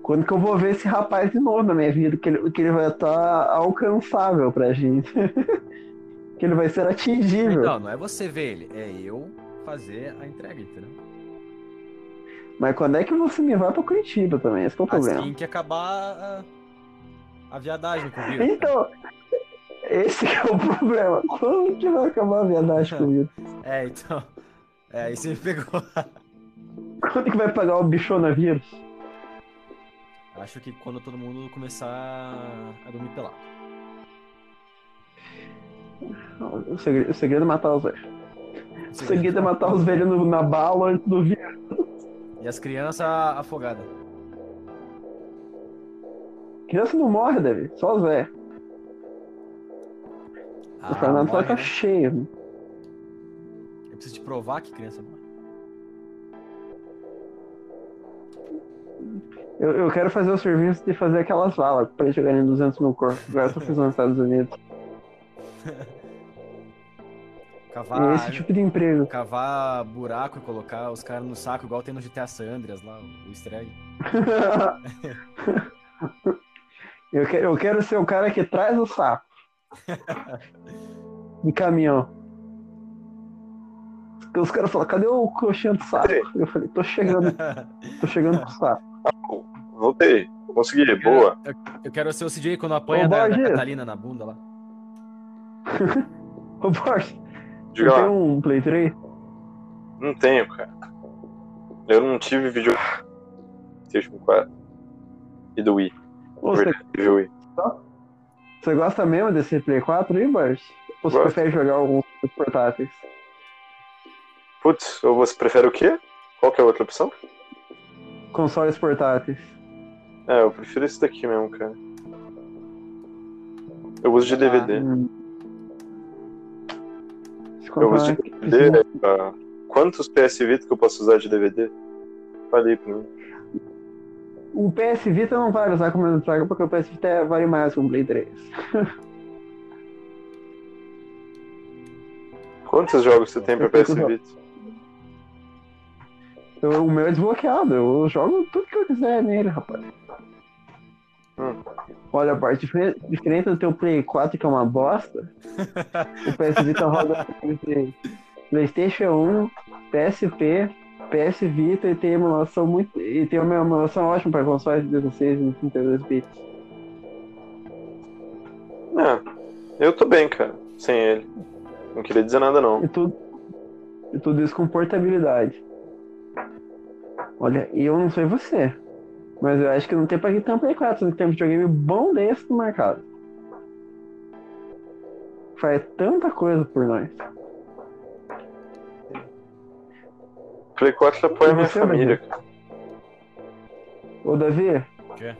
Quando que eu vou ver esse rapaz de novo na minha vida? Que ele, que ele vai estar alcançável pra gente. [LAUGHS] que ele vai ser atingível. Então, não é você ver ele, é eu fazer a entrega, entendeu? Mas quando é que você me vai pra Curitiba também? Esse é o problema. Assim que acabar a, a viadagem com o vírus. Então, esse que é o problema. Quando que vai acabar a viadagem comigo? [LAUGHS] É, então. É, você me pegou. Quando que vai pagar o bichonavírus? Acho que quando todo mundo começar a dormir pelado. O segredo, o segredo é matar os velhos. O segredo é matar os velhos no- na bala antes do vírus. E as crianças afogadas. Criança não morre, Davi. Só os velhos. Ah, o Fernando morre, tá né? cheio. Eu preciso te provar que criança morre. Eu, eu quero fazer o serviço de fazer aquelas balas pra eles jogarem 200 mil corpos. Agora eu tô [LAUGHS] fazendo nos Estados Unidos. [LAUGHS] Cavar, Esse tipo de emprego. cavar buraco e colocar os caras no saco, igual tem no GTA San Andreas lá, o easter egg. [LAUGHS] eu, quero, eu quero ser o cara que traz o saco. De caminhão. Porque os caras falam, cadê o coxinha do saco? Eu falei, tô chegando, tô chegando com o saco. Voltei. Consegui, boa. Eu quero ser o CJ quando apanha Ô, da, da. Catalina na bunda lá. [LAUGHS] Ô, Borges, Diga você tem um Play 3? Não tenho, cara. Eu não tive vídeo. PlayStation 4. E do Wii. Ô, Você, Wii. você gosta mesmo desse Play 4 aí, Borges? Ou você Gosto. prefere jogar alguns portáteis? Putz, ou você prefere o quê? Qual que é a outra opção? Consoles portáteis. É, eu prefiro esse daqui mesmo, cara. Eu uso de DVD. Hum. Se eu uso de DVD. ah, quantos PS Vita que eu posso usar de DVD? Falei pra mim. O PS Vita não vale usar como entrada porque o PS Vita vale mais que um Play 3. Quantos jogos você tem pra Eu PS Vita? Eu- o meu é desbloqueado, eu jogo tudo que eu quiser nele, rapaz. Hum. Olha, a parte diferente, do teu Play 4, que é uma bosta, o PS Vita [LAUGHS] roda PlayStation 1, PSP, PS Vita e tem emulação muito. E tem uma emulação ótima para consoles de 16 e 32 bits. É, eu tô bem, cara, sem ele. Não queria dizer nada, não. E tudo, e tudo isso com portabilidade. Olha, eu não sei você, mas eu acho que não tem pra que ter um Play 4, não tem um videogame bom desse no mercado. Faz tanta coisa por nós. Play 4 apoia E a minha família. cara. Ô Davi, O quê?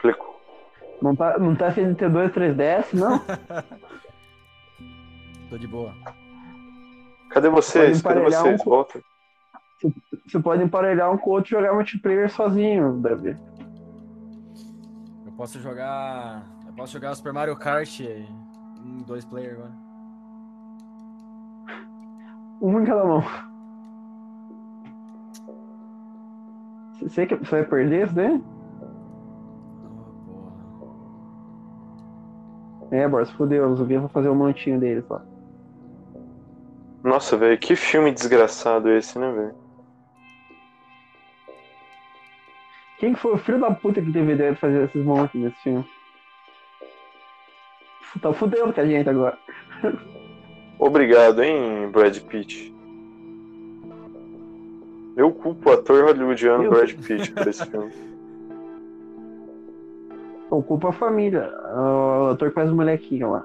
Play... não tá, não tá afim de ter dois 3DS, não? [LAUGHS] Tô de boa. Cadê vocês? Cadê vocês? um- Volta. Você pode emparelhar um com o outro e jogar multiplayer sozinho, Davi. Eu posso jogar. Eu posso jogar o Super Mario Kart em dois player agora. Um em cada mão. Você que você vai perder isso daí? Porra. É, Boris, fodeu. Os ouvintes vão fazer um montinho deles lá. Nossa, velho, que filme desgraçado esse, né, velho? Quem que foi o filho da puta que teve ideia de fazer esses montes nesse filme? Tá fudendo com a gente agora. Obrigado, hein, Brad Pitt. Eu culpo o ator hollywoodiano Eu- Brad Pitt por esse filme. [LAUGHS] Ocupa a família. O ator que faz o molequinho lá.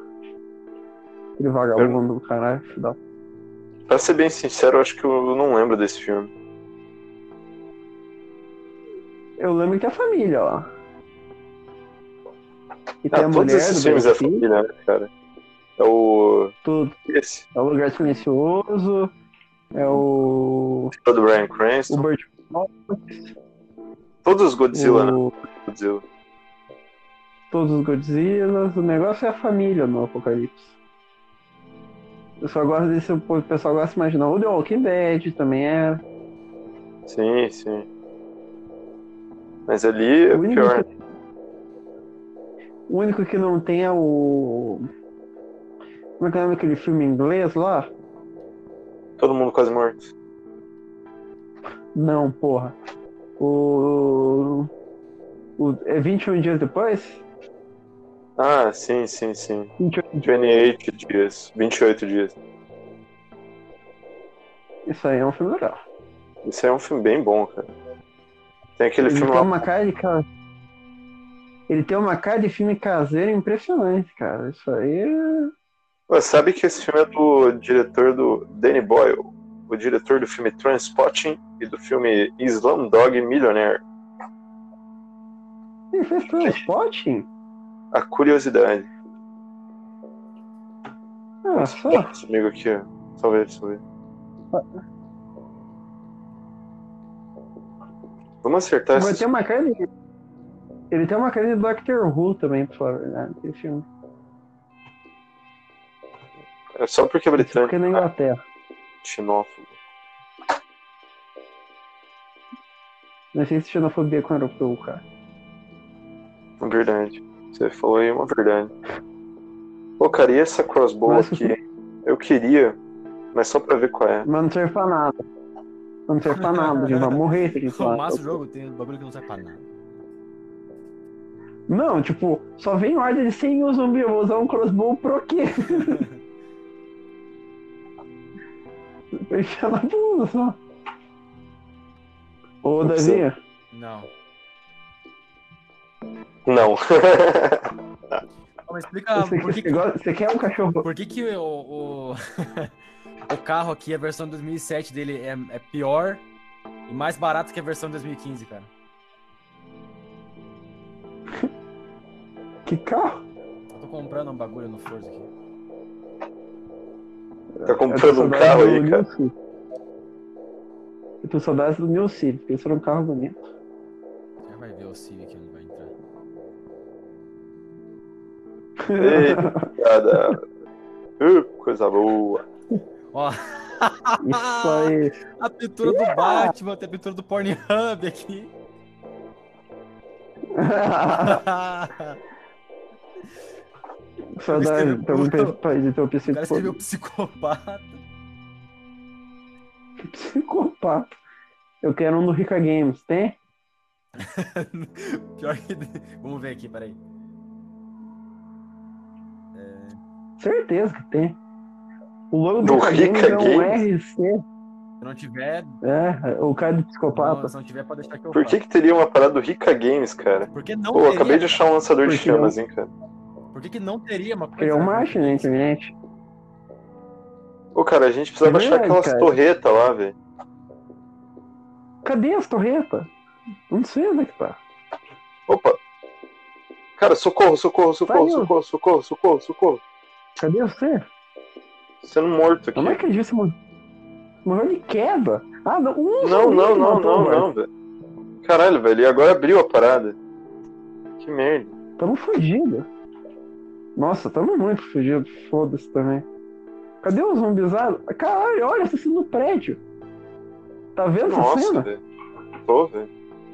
Aquele vagabundo do caralho. filho da- Pra ser bem sincero, eu acho que eu não lembro desse filme. Eu lembro que tem a família, ó. E tem Ah, a todos mulher esses do filmes é família, né, cara? É o. tudo. Esse. É o Lugar Silencioso. É o. é Do Brian O Cranston. Bird Todos os Godzilla, né? o... Godzilla. Todos os Godzillas. O negócio é a família no Apocalipse. Eu só gosto desse. O pessoal gosta de imaginar. O The Walking Dead também é. Sim, sim. Mas ali é O único, pior. que... o único que não tem é o. Como é que é daquele filme em inglês lá? Todo mundo quase morto. Não, porra. O. o... É 21 dias depois? Ah, sim, sim, sim. 28 dias. 28 dias. 28 dias. Isso aí é um filme legal. Isso aí é um filme bem bom, cara. Tem aquele Ele filme tem lá. uma cara de Ele tem uma cara de filme caseiro impressionante, cara. Isso aí é. Sabe que esse filme é do diretor do Danny Boyle, o diretor do filme Transpotting e do filme Slumdog Millionaire. Ele fez transporte? A curiosidade. Ah, só. Esse amigo aqui, ó. Só ver, só acertar Mas esse tem uma cara de. Ele tem uma cara de Doctor Who também, pra falar a verdade. Esse filme. É só porque é britânico. Porque é na Inglaterra. Xenófobo. Não sei se xenofobia com europeu, cara. Verdade. Você falou aí uma verdade. Pô, cara, e essa crossbow Mas- aqui? Eu queria, mas só pra ver qual é. Mas não serve pra nada. Não serve pra nada, a gente vai morrer se a gente falar. Massa o jogo, tem bagulho que não serve pra nada. Não, tipo, só vem ordem de 100 mil zumbi, eu vou usar um crossbow pro quê? pra [LAUGHS] enfiar na bunda só. Ô, Davi. Não. [LAUGHS] Não. Mas explica você, por que, você gosta- você quer um cachorro? por que, que o, o, [LAUGHS] o carro aqui, a versão 2007 dele é, é pior e mais barato que a versão 2015, cara? [LAUGHS] Que carro? Eu tô comprando um bagulho no Forza aqui. Tá comprando um carro aí, cara. Eu tô saudade do City, porque esse era um carro bonito. Já vai ver o Civic onde vai entrar. Eita, cara. [LAUGHS] Uh, coisa boa. [LAUGHS] Ó, Isso aí. [LAUGHS] a pintura do Batman, tem a pintura do Pornhub aqui. Saudade, então o O PC cara escreveu psicopata. [LAUGHS] Psicopata. Eu quero um do Rica Games, tem? [LAUGHS] Pior que. Vamos ver aqui, peraí. Certeza que tem. O logo Do do Rica Games é um? RC. Se não tiver, É, o cara do psicopata. não, se não tiver, pode deixar que eu Por que que teria uma parada do Rica Games, cara? Por que não Pô, teria, acabei de achar um lançador de Porque chamas, hein, cara. Por que, que não teria uma coisa? Criou um marketing na internet. Pô, cara, a gente precisava É achar verdade, aquelas cara. torretas lá, velho. Cadê as torretas? Não sei onde é que tá. Opa! Cara, socorro, socorro, socorro, Saiu. socorro, socorro, socorro, socorro. Cadê você? Sendo morto aqui. Não acredito que você morreu. Morreu de queda. Ah, não. Um Não, não, não, não, não, velho. Caralho, velho, e agora abriu a parada. Que merda. Tamo fugindo. Nossa, tamo muito fugido. Foda-se também. Cadê os zumbizados? Caralho, olha, tá sendo no prédio. Tá vendo essa Nossa, cena? velho. Tô, velho.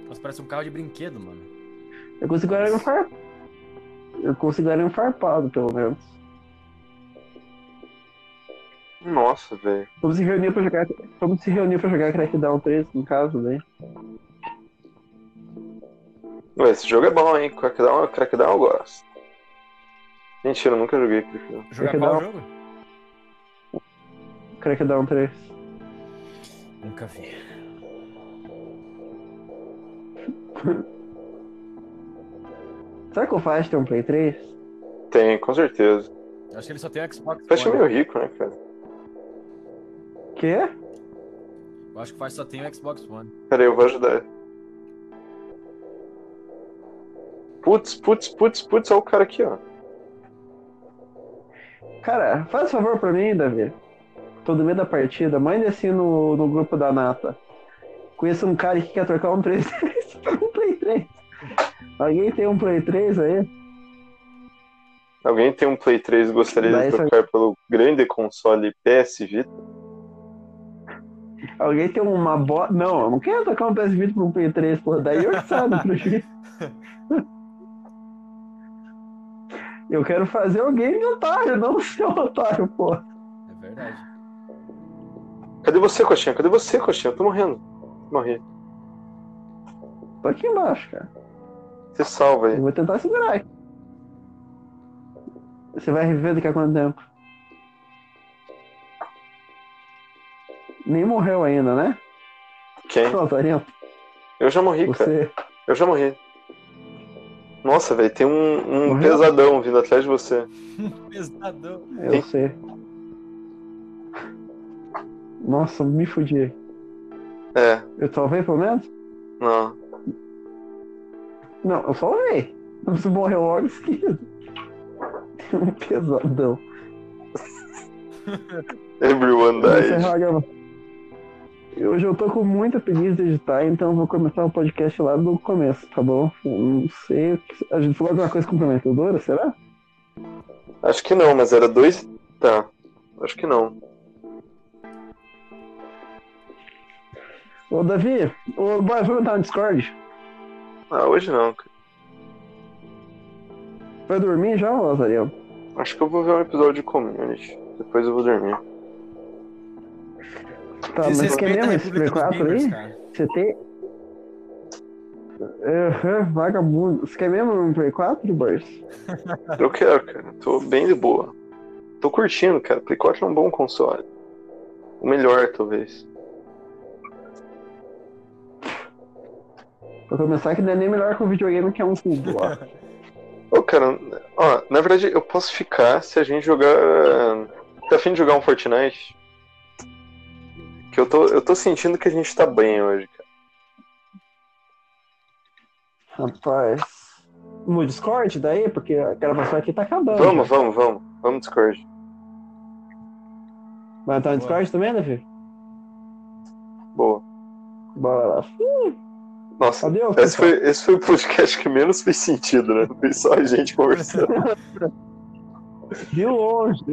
Nossa, parece um carro de brinquedo, mano. Eu consigo olhar um far... Eu consigo olhar um farpado, pelo menos. Nossa, velho. Vamos se reunir pra jogar. Vamos se reunir pra jogar Crackdown 3, no caso, né? Ué, esse jogo é bom, hein? Crackdown, Crackdown eu gosto. Mentira, eu nunca joguei Crackdown. Jogar que qual jogo? Crackdown 3. Nunca vi. [LAUGHS] Será que o Fast tem um Play 3? Tem, com certeza. Acho que ele só tem Xbox Fast é meio rico, né, cara? Quê? Eu acho que Fast só tem o Xbox One. Pera aí, eu vou ajudar. Putz, putz, putz, putz, olha o cara aqui, ó. Cara, faz favor pra mim, Davi. Tô no meio da partida, mande assim no, no grupo da Nata. Conheço um cara que quer trocar um 3 por [LAUGHS] um Play 3. Alguém tem um Play 3 aí? Alguém tem um Play 3 e gostaria Daí de só- trocar pelo grande console PS Vita? Alguém tem uma bota. Não, eu não quero trocar um PS Vita por um Play 3, pô. Daí eu sabe, prejuízo. [LAUGHS] Eu quero fazer o game de otário, não [LAUGHS] ser otário, pô. É verdade. Cadê você, Coxinha? Cadê você, Coxinha? Eu tô morrendo. Morri. Tô aqui embaixo, cara. Você salva aí. Eu vou tentar segurar aqui. Você vai reviver daqui a quanto tempo? Nem morreu ainda, né? Quem? Eu já morri, cara. Você. Eu já morri. Nossa, velho, tem um, um pesadão vindo atrás de você. [LAUGHS] Pesadão. Eu Sim. sei. Nossa, me fudi. É, Eu salvei pelo menos? não. Não, eu salvei. Você morreu logo seguida. Tem um pesadão. [LAUGHS] Everyone died. Hoje eu tô com muita preguiça de editar, então vou começar o podcast lá do começo, tá bom? Eu não sei. o A gente falou alguma coisa comprometedora, será? Acho que não, mas era dois. Tá. Acho que não. Ô, Davi, ô, bora, vamos entrar no Discord? Ah, hoje não, cara. Vai dormir já, ô, Azariel? Acho que eu vou ver um episódio de Community. Depois eu vou dormir. Tá, mas quer Desrespeita a mesmo esse Play República dos 4 Gamers, aí? cara. Você tem. Aham, vagabundo. Você quer mesmo um Play 4, Boris? [LAUGHS] Eu quero, cara. Tô bem de boa. Tô curtindo, cara. Play 4 é um bom console. O melhor, talvez. Pra começar, que não é nem melhor que o videogame que é um cubo lá. [LAUGHS] Ô, cara, ó, na verdade eu posso ficar se a gente jogar. Tá afim de jogar um Fortnite? Que eu tô, eu tô sentindo que a gente tá bem hoje, cara. Rapaz. No Discord daí? Porque a gravação aqui tá acabando. Vamos, já. vamos, vamos. Vamos Discord. Vai entrar no Discord também, Davi? Boa. Bora lá. Nossa, Adeus, esse foi, esse foi o podcast que menos fez sentido, né? Foi só a gente [LAUGHS] conversando. De longe.